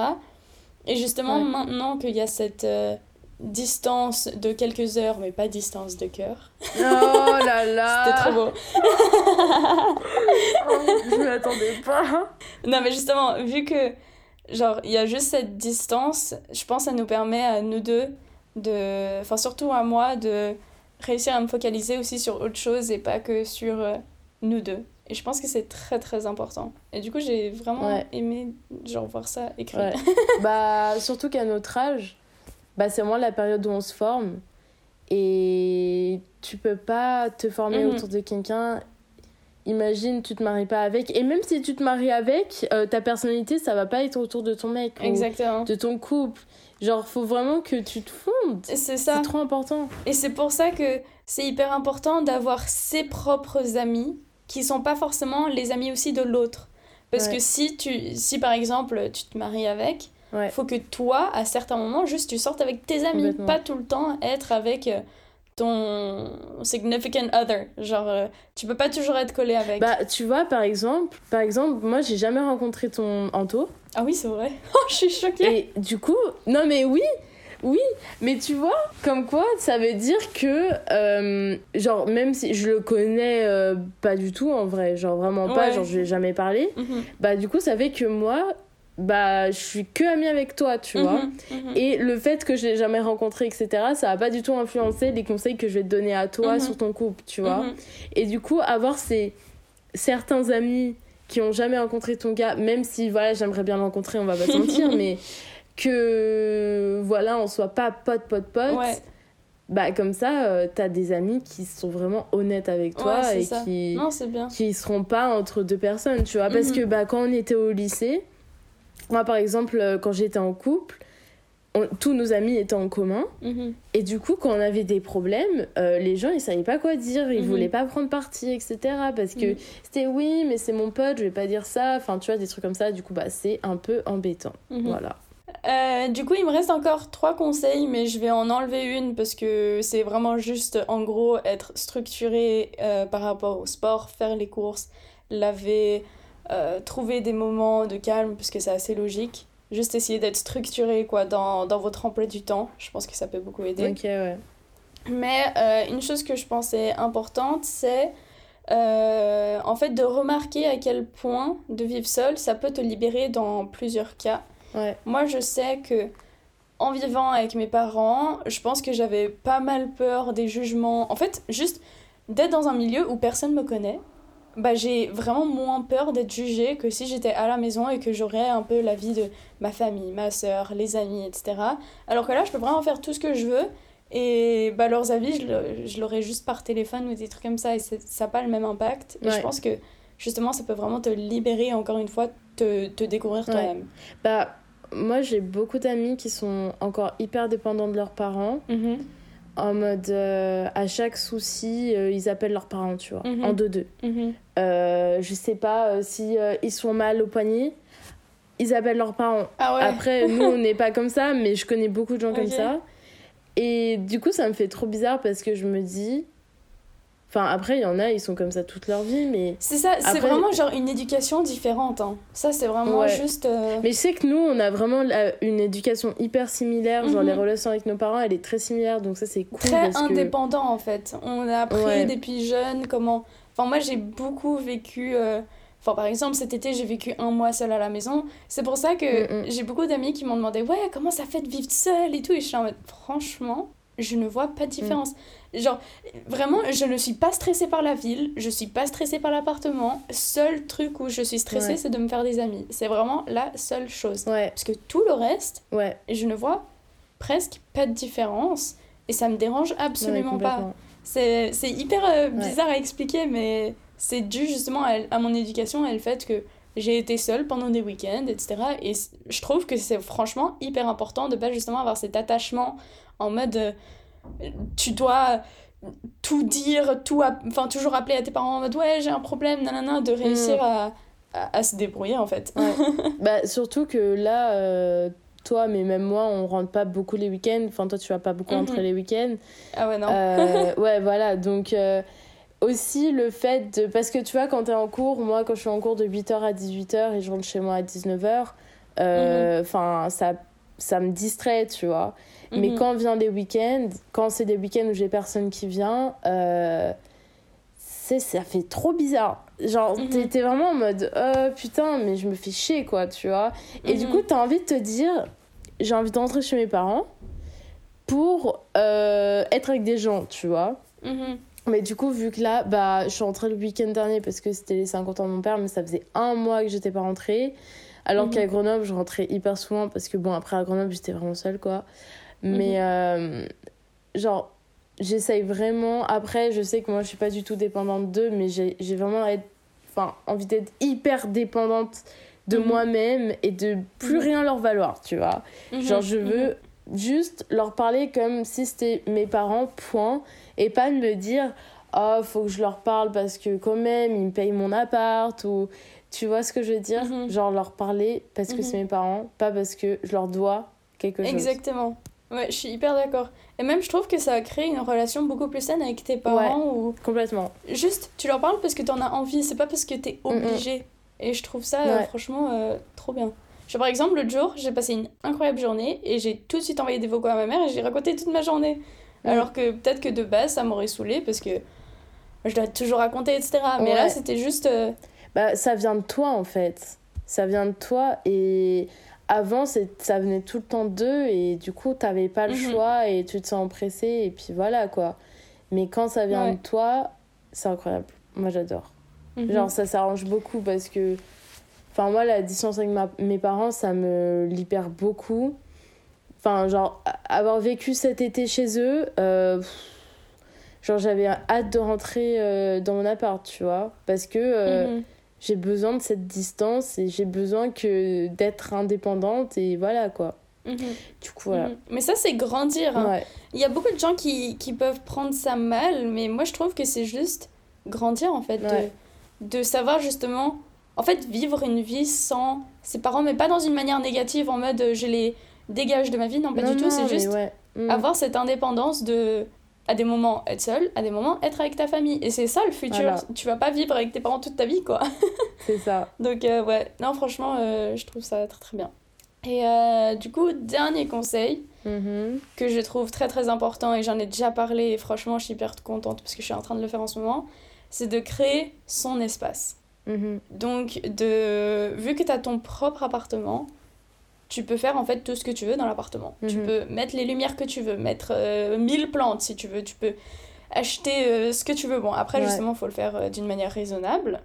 Et justement, maintenant qu'il y a cette euh, distance de quelques heures, mais pas distance de cœur. Oh là là C'était trop beau. je ne m'attendais pas. Non, mais justement, vu que, genre, il y a juste cette distance, je pense que ça nous permet à nous deux de... Enfin, surtout à moi, de réussir à me focaliser aussi sur autre chose et pas que sur euh, nous deux. Et je pense que c'est très très important. Et du coup, j'ai vraiment aimé genre voir ça écrit. bah surtout qu'à notre âge, bah c'est vraiment la période où on se forme et tu peux pas te former mhm. autour de quelqu'un. Imagine, tu te maries pas avec. Et même si tu te maries avec, euh, ta personnalité, ça va pas être autour de ton mec. Exactement. de ton couple. Genre, faut vraiment que tu te fondes. C'est ça. C'est trop important. Et c'est pour ça que c'est hyper important d'avoir ses propres amis qui sont pas forcément les amis aussi de l'autre. Parce que si, tu, si par exemple tu te maries avec, il faut que toi, à certains moments, juste tu sortes avec tes amis, pas tout le temps être avec euh, ton significant other. Genre, euh, tu peux pas toujours être collé avec. Bah, tu vois, par exemple, par exemple moi, j'ai jamais rencontré ton Anto. Ah oui, c'est vrai. Oh, je suis choquée. Et du coup, non mais oui, oui, mais tu vois, comme quoi, ça veut dire que, euh, genre, même si je le connais euh, pas du tout en vrai, genre vraiment pas, genre je lui ai jamais parlé, mhm. bah du coup, ça fait que moi, bah je suis que amie avec toi, tu mhm, vois. Mhm. Et le fait que je l'ai jamais rencontré, etc., ça va pas du tout influencer les conseils que je vais te donner à toi sur ton couple, tu vois. Et du coup, avoir ces certains amis qui ont jamais rencontré ton gars, même si voilà, j'aimerais bien le rencontrer, on va pas se mentir, mais que voilà, on soit pas pote, pote, pote. Bah, comme ça, euh, t'as des amis qui sont vraiment honnêtes avec toi et qui, bien. qui seront pas entre deux personnes, tu vois. Parce mhm. que bah, quand on était au lycée, moi par exemple, euh, quand j'étais en couple, tous nos amis étaient en commun. Mhm. Et du coup, quand on avait des problèmes, euh, les gens, ils savaient pas quoi dire. Ils mhm. voulaient pas prendre parti, etc. Parce que c'était oui, mais c'est mon pote, je vais pas dire ça. Enfin, tu vois, des trucs comme ça. Du coup, bah, c'est un peu embêtant. Voilà. Euh, du coup, il me reste encore trois conseils, mais je vais en enlever une parce que c'est vraiment juste, en gros, être structuré euh, par rapport au sport, faire les courses, laver, euh, trouver des moments de calme, puisque c'est assez logique. Juste essayer d'être structuré quoi, dans, dans, votre emploi du temps. Je pense que ça peut beaucoup aider. Ouais. Mais une chose que je pensais importante, c'est en fait de remarquer à quel point de vivre seul, ça peut te libérer dans plusieurs cas. Moi, je sais que en vivant avec mes parents, je pense que j'avais pas mal peur des jugements. En fait, juste d'être dans un milieu où personne me connaît, bah, j'ai vraiment moins peur d'être jugée que si j'étais à la maison et que j'aurais un peu la vie de ma famille, ma soeur, les amis, etc. Alors que là, je peux vraiment faire tout ce que je veux et bah, leurs avis, je l'aurais juste par téléphone ou des trucs comme ça et ça n'a pas le même impact. Et je pense que justement, ça peut vraiment te libérer, encore une fois, te, te découvrir toi-même. Bah, moi, j'ai beaucoup d'amis qui sont encore hyper dépendants de leurs parents. Mhm. En mode, euh, à chaque souci, euh, ils appellent leurs parents, tu vois, mhm. en deux-deux. Mhm. Euh, je sais pas si ils sont mal au poignet, ils appellent leurs parents. Ah ouais. Après, nous, on n'est pas comme ça, mais je connais beaucoup de gens comme ça. Et du coup, ça me fait trop bizarre parce que je me dis, Enfin, après, il y en a, ils sont comme ça toute leur vie, mais. C'est ça, c'est vraiment genre une éducation différente. Hein. Ça, c'est vraiment juste. Euh, mais je sais que nous, on a vraiment une éducation hyper similaire. Genre, les mhm. relations avec nos parents, elle est très similaire, donc ça, c'est cool. Très indépendant, en fait. On a appris depuis jeune comment. Enfin, moi, j'ai beaucoup vécu. Euh, enfin, par exemple, cet été, j'ai vécu un mois seule à la maison. C'est pour ça que mm, mm. j'ai beaucoup d'amis qui m'ont demandé Ouais, comment ça fait de vivre seule et tout. Et je suis en mode Franchement, je ne vois pas de différence. Genre, vraiment, je ne suis pas stressée par la ville, je suis pas stressée par l'appartement. Seul truc où je suis stressée, c'est de me faire des amis. C'est vraiment la seule chose. Parce que tout le reste, ouais. je ne vois presque pas de différence et ça me dérange absolument pas. C'est hyper euh, bizarre à expliquer, mais c'est dû justement à, mon éducation et le fait que j'ai été seule pendant des week-ends, etc. Et je trouve que c'est franchement hyper important de pas justement avoir cet attachement en mode euh, tu dois tout dire, tout enfin toujours appeler à tes parents en mode ouais j'ai un problème, nanana, de réussir mm. à, à, se débrouiller en fait. bah surtout que là, euh, toi mais même moi on rentre pas beaucoup les week-ends, enfin toi tu vas pas beaucoup rentrer mhm. les week-ends. Ah ouais non. Euh, ouais voilà donc aussi le fait de. Parce que tu vois, quand t'es en cours, moi, quand je suis en cours de 8h à 18h et je rentre chez moi à 19h, euh, enfin, ça, ça me distrait, tu vois. Mais Mhm. quand vient les week-ends, quand c'est des week-ends où j'ai personne qui vient, euh, ça fait trop bizarre. Genre, Mhm. t'es t'es vraiment en mode, oh putain, mais je me fais chier, quoi, tu vois. Et du Mhm. coup, t'as envie de te dire, j'ai envie de rentrer chez mes parents pour euh, être avec des gens, tu vois. Mhm. Mais du coup, vu que là, bah, je suis rentrée le week-end dernier parce que c'était les 50 ans de mon père, mais ça faisait un mois que j'étais pas rentrée. Alors qu'à Grenoble, je rentrais hyper souvent parce que, bon, après à Grenoble, j'étais vraiment seule, quoi. Mais, Mhm. euh, genre, j'essaye vraiment. Après, je sais que moi, je suis pas du tout dépendante d'eux, mais j'ai vraiment être... enfin, envie d'être hyper dépendante de Mhm. moi-même et de plus Mhm. rien leur valoir, tu vois. Genre, je veux juste leur parler comme si c'était mes parents, point. Et pas me dire, oh, faut que je leur parle parce que quand même, ils me payent mon appart ou. Tu vois ce que je veux dire? Genre, leur parler parce que c'est mes parents, pas parce que je leur dois quelque chose. Exactement. Ouais, je suis hyper d'accord. Et même, je trouve que ça a créé une relation beaucoup plus saine avec tes parents où Complètement. juste tu leur parles parce que t'en as envie, c'est pas parce que t'es obligé. Et je trouve ça, euh, franchement, euh, trop bien. Je, par exemple, l'autre jour, j'ai passé une incroyable journée et j'ai tout de suite envoyé des vocaux à ma mère et j'ai raconté toute ma journée. Ouais. Alors que peut-être que de base, ça m'aurait saoulé parce que je dois toujours raconter, etc. Mais Ouais. là, c'était juste. euh, Bah, ça vient de toi en fait. Ça vient de toi et avant ça venait tout le temps d'eux et du coup t'avais pas le Mhm. choix et tu te sens pressé et puis voilà quoi. Mais quand ça vient Ouais. de toi, c'est incroyable. Moi j'adore. mhm. Genre ça s'arrange beaucoup parce que enfin moi la distance avec ma- mes parents ça me libère beaucoup. Enfin genre avoir vécu cet été chez eux euh, genre j'avais hâte de rentrer euh, dans mon appart, tu vois, parce que euh, Mhm. J'ai besoin de cette distance et j'ai besoin que d'être indépendante et voilà quoi. Mhm. Du coup voilà. Mhm. Mais ça, c'est grandir. hein. Ouais. Il y a beaucoup de gens qui, qui peuvent prendre ça mal, mais moi je trouve que c'est juste grandir en fait, de- Ouais. de, savoir justement, en fait, vivre une vie sans ses parents, mais pas dans une manière négative en mode euh, je les dégage de ma vie, non pas Non, du tout, c'est juste ouais. Mm. avoir cette indépendance de à des moments être seul, à des moments être avec ta famille. Et c'est ça le futur, Voilà. tu vas pas vivre avec tes parents toute ta vie quoi. C'est ça. Donc euh, ouais, non franchement, euh, je trouve ça très très bien. Et euh, du coup, dernier conseil, Mhm. que je trouve très très important et j'en ai déjà parlé et franchement je suis hyper contente parce que je suis en train de le faire en ce moment, c'est de créer son espace. Mhm. Donc de vu que tu as ton propre appartement, tu peux faire en fait tout ce que tu veux dans l'appartement. Tu Mhm. peux mettre les lumières que tu veux, mettre euh, 1000 plantes si tu veux, tu peux acheter euh, ce que tu veux. Bon après Ouais. justement faut le faire euh, d'une manière raisonnable,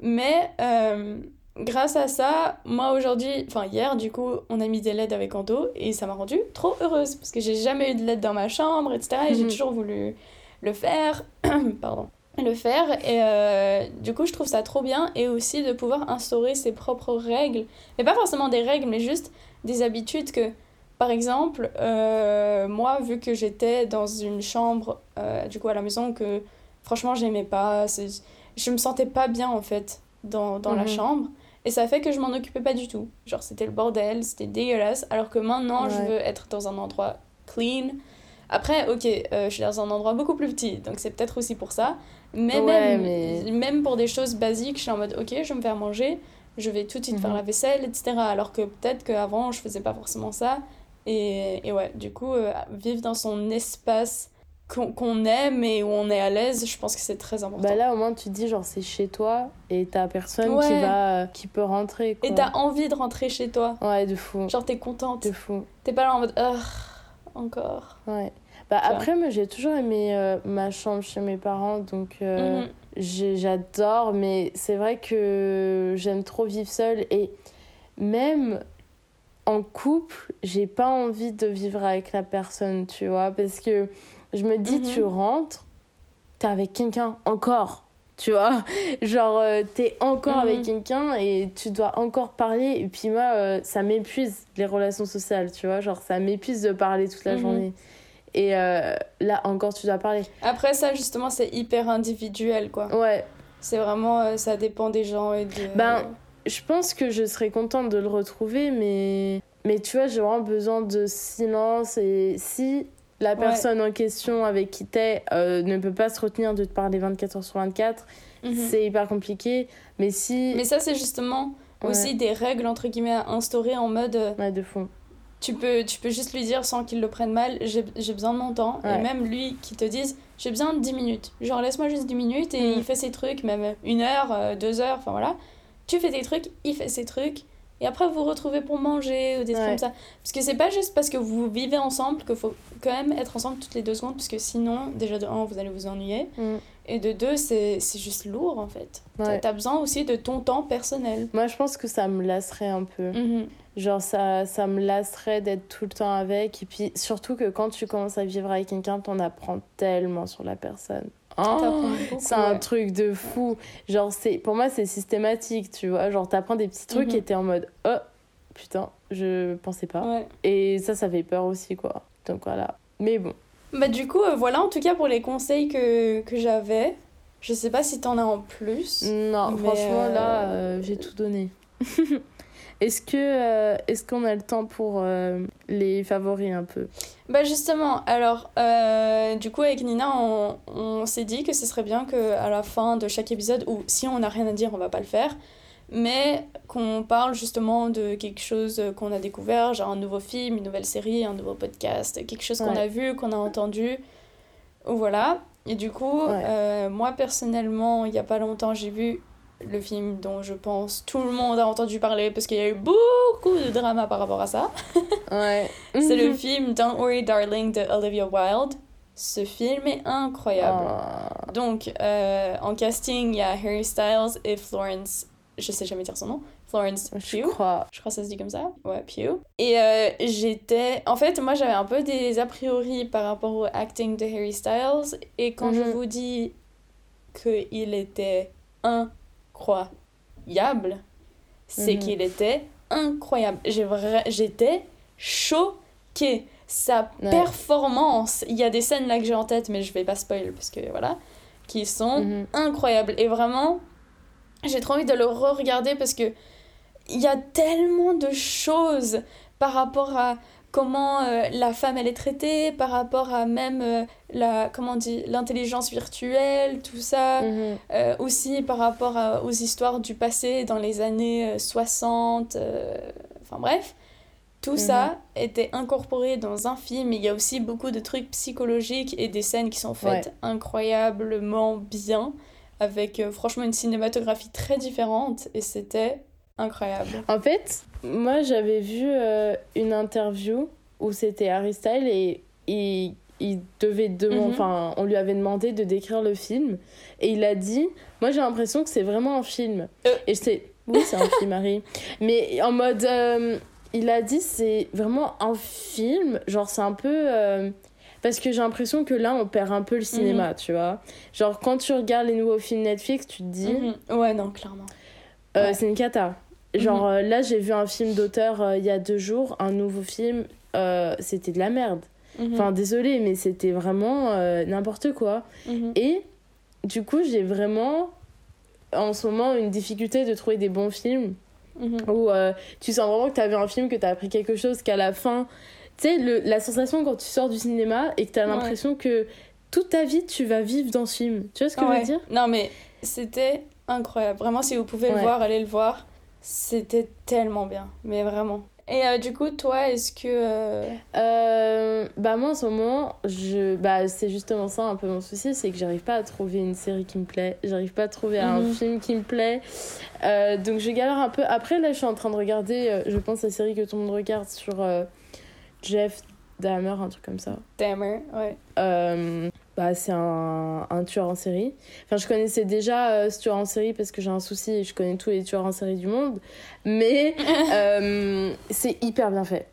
mais euh, grâce à ça, moi aujourd'hui, enfin hier du coup, on a mis des LED avec Anto et ça m'a rendue trop heureuse parce que j'ai jamais eu de LED dans ma chambre, etc. Et j'ai Mhm. toujours voulu le faire. Pardon. Le faire. Et euh, du coup je trouve ça trop bien. Et aussi de pouvoir instaurer ses propres règles. Mais pas forcément des règles mais juste des habitudes que par exemple euh, moi vu que j'étais dans une chambre euh, du coup à la maison que franchement j'aimais pas je me sentais pas bien en fait dans, dans la Mhm. chambre. Et ça fait que je m'en occupais pas du tout. Genre c'était le bordel c'était dégueulasse. Alors que maintenant je veux être dans un endroit clean. Après ok je suis dans un endroit beaucoup plus petit donc c'est peut-être aussi pour ça mais, Ouais, même, mais- même pour des choses basiques je suis en mode ok je vais me faire manger je vais tout de suite faire Mhm. la vaisselle etc alors que peut-être qu'avant je faisais pas forcément ça et, et ouais, du coup, euh, vivre dans son espace qu'on aime et où on est à l'aise, je pense que c'est très important. Bah là au moins tu te dis genre c'est chez toi et t'as personne qui va euh, qui peut rentrer quoi. et t'as envie de rentrer chez toi. Ouais de fou. Genre, t'es contente. De fou. T'es pas là en mode, encore. Ouais. Bah après moi j'ai toujours aimé euh, ma chambre chez mes parents donc euh, Mhm. j'adore mais c'est vrai que j'aime trop vivre seule et même en couple j'ai pas envie de vivre avec la personne tu vois parce que je me dis Mhm. tu rentres t'es avec quelqu'un encore tu vois genre euh, t'es encore Mhm. avec quelqu'un et tu dois encore parler et puis moi euh, ça m'épuise les relations sociales tu vois genre ça m'épuise de parler toute la Mhm. journée et euh, là encore tu dois parler Après, ça, justement, c'est hyper individuel, quoi. ouais C'est vraiment, euh, ça dépend des gens et de. Ben, je pense que je serais contente de le retrouver, mais, mais tu vois, j'ai vraiment besoin de silence. Et si la personne en question avec qui t'es euh, ne peut pas se retenir de te parler 24 heures sur 24, Mhm. c'est hyper compliqué. Mais si. Mais ça, c'est justement Ouais. aussi des règles, entre guillemets, à instaurer en mode. euh, Ouais, de fond. Tu peux, tu peux juste lui dire sans qu'il le prenne mal, j'ai besoin de mon temps. Ouais. Et même lui qui te dise, j'ai besoin de 10 minutes. Genre, laisse-moi juste 10 minutes et Mm. il fait ses trucs, même une heure, euh, deux heures, enfin voilà. Tu fais tes trucs, il fait ses trucs. Et après, vous vous retrouvez pour manger ou des trucs comme ça. Parce que c'est pas juste parce que vous vivez ensemble qu'il faut quand même être ensemble toutes les deux secondes. Parce que sinon, déjà de un, vous allez vous ennuyer. Mm. Et de deux, c'est juste lourd en fait. T'as- Ouais. T'as besoin aussi de ton temps personnel. Moi, je pense que ça me lasserait un peu. Mhm. Genre, ça, ça me lasserait d'être tout le temps avec. Et puis, surtout que quand tu commences à vivre avec quelqu'un, t'en apprends tellement sur la personne. Oh, c'est un ouais. truc de fou. Genre, c'est, pour moi, c'est systématique, tu vois. Genre, t'apprends des petits trucs Mhm. et t'es en mode, oh, putain, je pensais pas. Ouais. Et ça, ça fait peur aussi, quoi. Donc voilà. Mais bon. Bah du coup, euh, voilà en tout cas pour les conseils que, que j'avais. Je sais pas si t'en as en plus. Non, franchement, euh, là, euh, j'ai tout donné. est-ce que euh, est-ce qu'on a le temps pour euh, les favoris un peu? Bah justement, alors euh, du coup avec Nina, on, on s'est dit que ce serait bien que à la fin de chaque épisode, ou si on n'a rien à dire, on va pas le faire, mais qu'on parle justement de quelque chose qu'on a découvert, genre un nouveau film, une nouvelle série, un nouveau podcast, quelque chose qu'on Ouais. a vu, qu'on a entendu, ou voilà. Et du coup, Ouais. moi personnellement, il y a pas longtemps, j'ai vu le film dont je pense tout le monde a entendu parler parce qu'il y a eu beaucoup de drama par rapport à ça. Ouais. C'est le film Don't Worry Darling de Olivia Wilde. Ce film est incroyable. Ah. Donc, euh, en casting, il y a Harry Styles et Florence. Je sais jamais dire son nom. Florence je Pugh. crois. Je crois que ça se dit comme ça. Ouais, Pugh. Et euh, j'étais. En fait, moi, j'avais un peu des a priori par rapport au acting de Harry Styles. Et quand je Mhm. vous dis qu'il était incroyable, c'est Mhm. qu'il était incroyable. J'étais choquée. Sa Ouais. performance. Il y a des scènes là que j'ai en tête, mais je vais pas spoil parce que voilà. Qui sont Mhm. incroyables. Et vraiment, j'ai trop envie de le re-regarder parce que il y a tellement de choses par rapport à comment euh, la femme elle est traitée, par rapport à même euh, la comment on dit l'intelligence virtuelle, tout ça. Mhm. Euh, aussi par rapport à- aux histoires du passé dans les années euh, 60, euh, enfin bref. Tout ça était incorporé dans un film. Il y a aussi beaucoup de trucs psychologiques et des scènes qui sont faites incroyablement bien, avec franchement une cinématographie très différente, et c'était incroyable. En fait, moi j'avais vu euh, une interview où c'était Harry Styles et il, il devait demander, Mhm. enfin, on lui avait demandé de décrire le film et il a dit, moi j'ai l'impression que c'est vraiment un film. Euh. Et c'est, oui c'est un film Harry, mais en mode, euh, il a dit c'est vraiment un film, genre c'est un peu. euh, parce que j'ai l'impression que là, on perd un peu le cinéma, tu vois. Genre, quand tu regardes les nouveaux films Netflix, tu te dis, Mhm. Ouais, non, clairement. euh, Ouais. c'est une cata. Genre Mhm. euh, là, j'ai vu un film d'auteur euh, il y a deux jours, un nouveau film, euh, c'était de la merde. Mhm. Enfin, désolé, mais c'était vraiment n'importe quoi. Mhm. Et du coup, j'ai vraiment en ce moment une difficulté de trouver des bons films Mhm. où euh, tu sens vraiment que tu as vu un film, que tu as appris quelque chose, qu'à la fin, tu sais, la sensation quand tu sors du cinéma et que tu as Ouais. l'impression que toute ta vie, tu vas vivre dans ce film. Tu vois ce que je veux dire? Non, mais c'était incroyable. Vraiment, si vous pouvez le voir, allez le voir. C'était tellement bien. Mais vraiment. Et euh, du coup, toi, est-ce que. euh, Euh, bah moi en ce moment, je, bah, c'est justement ça un peu mon souci, c'est que j'arrive pas à trouver une série qui me plaît, j'arrive pas à trouver un Mhm. film qui me plaît, donc je galère un peu. Après là je suis en train de regarder, je pense la série que tout le monde regarde sur Jeff Dahmer, un truc comme ça. Dahmer, ouais. Bah, c'est un, un tueur en série. Enfin, je connaissais déjà euh, ce tueur en série parce que j'ai un souci et je connais tous les tueurs en série du monde. Mais euh, c'est hyper bien fait.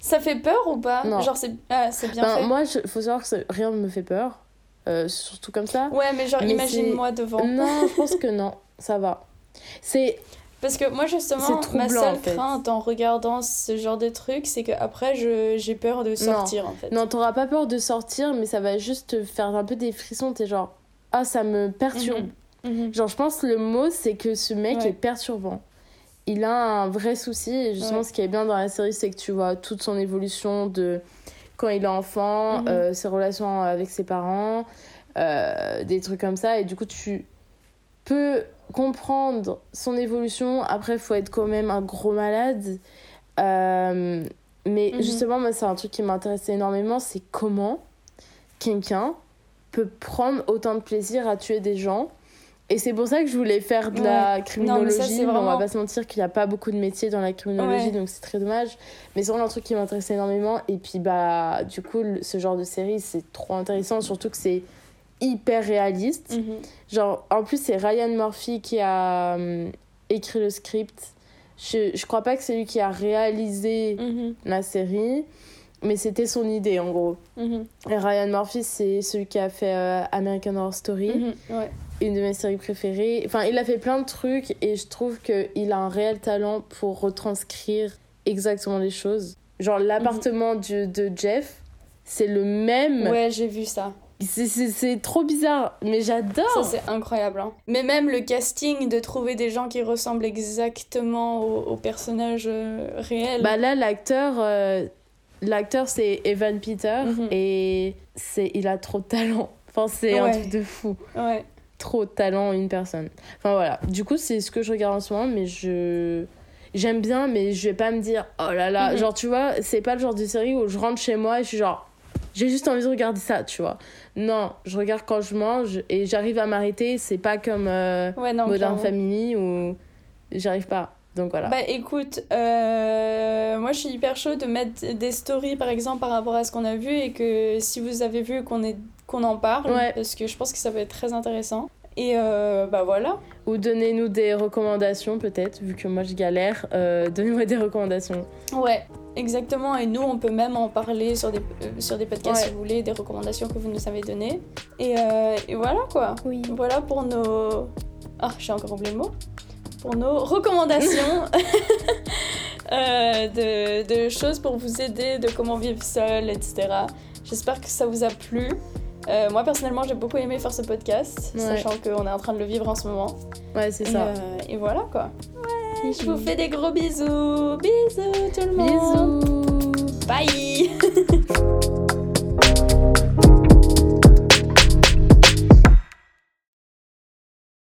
Ça fait peur ou pas? Non. Genre, c'est ah, bien Enfin, fait? moi, il faut savoir que rien ne me fait peur. euh, surtout comme ça. Ouais, mais genre, imagine-moi devant. Non, je pense que non. Ça va. C'est. Parce que moi, justement, ma seule en fait. crainte en regardant ce genre de trucs, c'est qu'après, j'ai peur de sortir, en fait. Non, t'auras pas peur de sortir, mais ça va juste te faire un peu des frissons. T'es genre. Ah, ça me perturbe. Mhm. Genre, je pense que le mot, c'est que ce mec Ouais. est perturbant. Il a un vrai souci. Et justement, Ouais. ce qui est bien dans la série, c'est que tu vois toute son évolution de quand il est enfant, Mhm. euh, ses relations avec ses parents, euh, des trucs comme ça. Et du coup, tu peux comprendre son évolution. Après, faut être quand même un gros malade. Euh, mais Mhm. justement, moi, c'est un truc qui m'intéresse énormément, c'est comment quelqu'un peut prendre autant de plaisir à tuer des gens. Et c'est pour ça que je voulais faire de la criminologie. mais On vraiment- va pas se mentir qu'il n'y a pas beaucoup de métiers dans la criminologie, Ouais. donc c'est très dommage. Mais c'est vraiment un truc qui m'intéresse énormément. Et puis, bah, du coup, ce genre de série, c'est trop intéressant, surtout que c'est hyper réaliste. Mhm. Genre, en plus, c'est Ryan Murphy qui a hum, écrit le script. Je, je crois pas que c'est lui qui a réalisé Mhm. la série, mais c'était son idée en gros. Mhm. Et Ryan Murphy, c'est celui qui a fait euh, American Horror Story. Ouais. une de mes séries préférées. Enfin, il a fait plein de trucs et je trouve qu'il a un réel talent pour retranscrire exactement les choses. Genre, l'appartement de Jeff, c'est le même. Ouais, j'ai vu ça. C'est- trop bizarre, mais j'adore. Ça, c'est incroyable. hein. Mais même le casting, de trouver des gens qui ressemblent exactement au, au personnage euh, réel. Bah là, l'acteur, euh, l'acteur c'est Evan Peter Mhm. et c'est, il a trop de talent. Enfin, c'est un truc de fou. Ouais. Trop de talent, une personne. Enfin voilà. Du coup, c'est ce que je regarde en ce moment, mais je. J'aime bien, mais je vais pas me dire, oh là là. Mhm. Genre, tu vois, c'est pas le genre de série où je rentre chez moi et je suis genre, j'ai juste envie de regarder ça, tu vois. Non, je regarde quand je mange et j'arrive à m'arrêter. C'est pas comme euh, Ouais, non, Modern. Family où j'arrive pas. Donc voilà. Bah écoute, euh, moi je suis hyper chaud de mettre des stories par exemple par rapport à ce qu'on a vu et que si vous avez vu qu'on est qu'on en parle Ouais. parce que je pense que ça peut être très intéressant. Et euh, bah voilà. Ou donnez-nous des recommandations peut-être, vu que moi je galère. Euh, Donnez-moi des recommandations. Ouais, exactement. Et nous on peut même en parler sur des, euh, sur des podcasts Ouais. si vous voulez, des recommandations que vous nous avez données. Et, et voilà quoi. Oui. Voilà pour nos. Ah, j'ai encore oublié le mot. Pour nos recommandations de, de choses pour vous aider, de comment vivre seul, etc. J'espère que ça vous a plu. Euh, moi personnellement, j'ai beaucoup aimé faire ce podcast, Ouais. sachant qu'on est en train de le vivre en ce moment. Ouais, c'est ça. euh, et voilà quoi. Je vous fais des gros bisous. Bisous tout le monde. Bisous. Bye.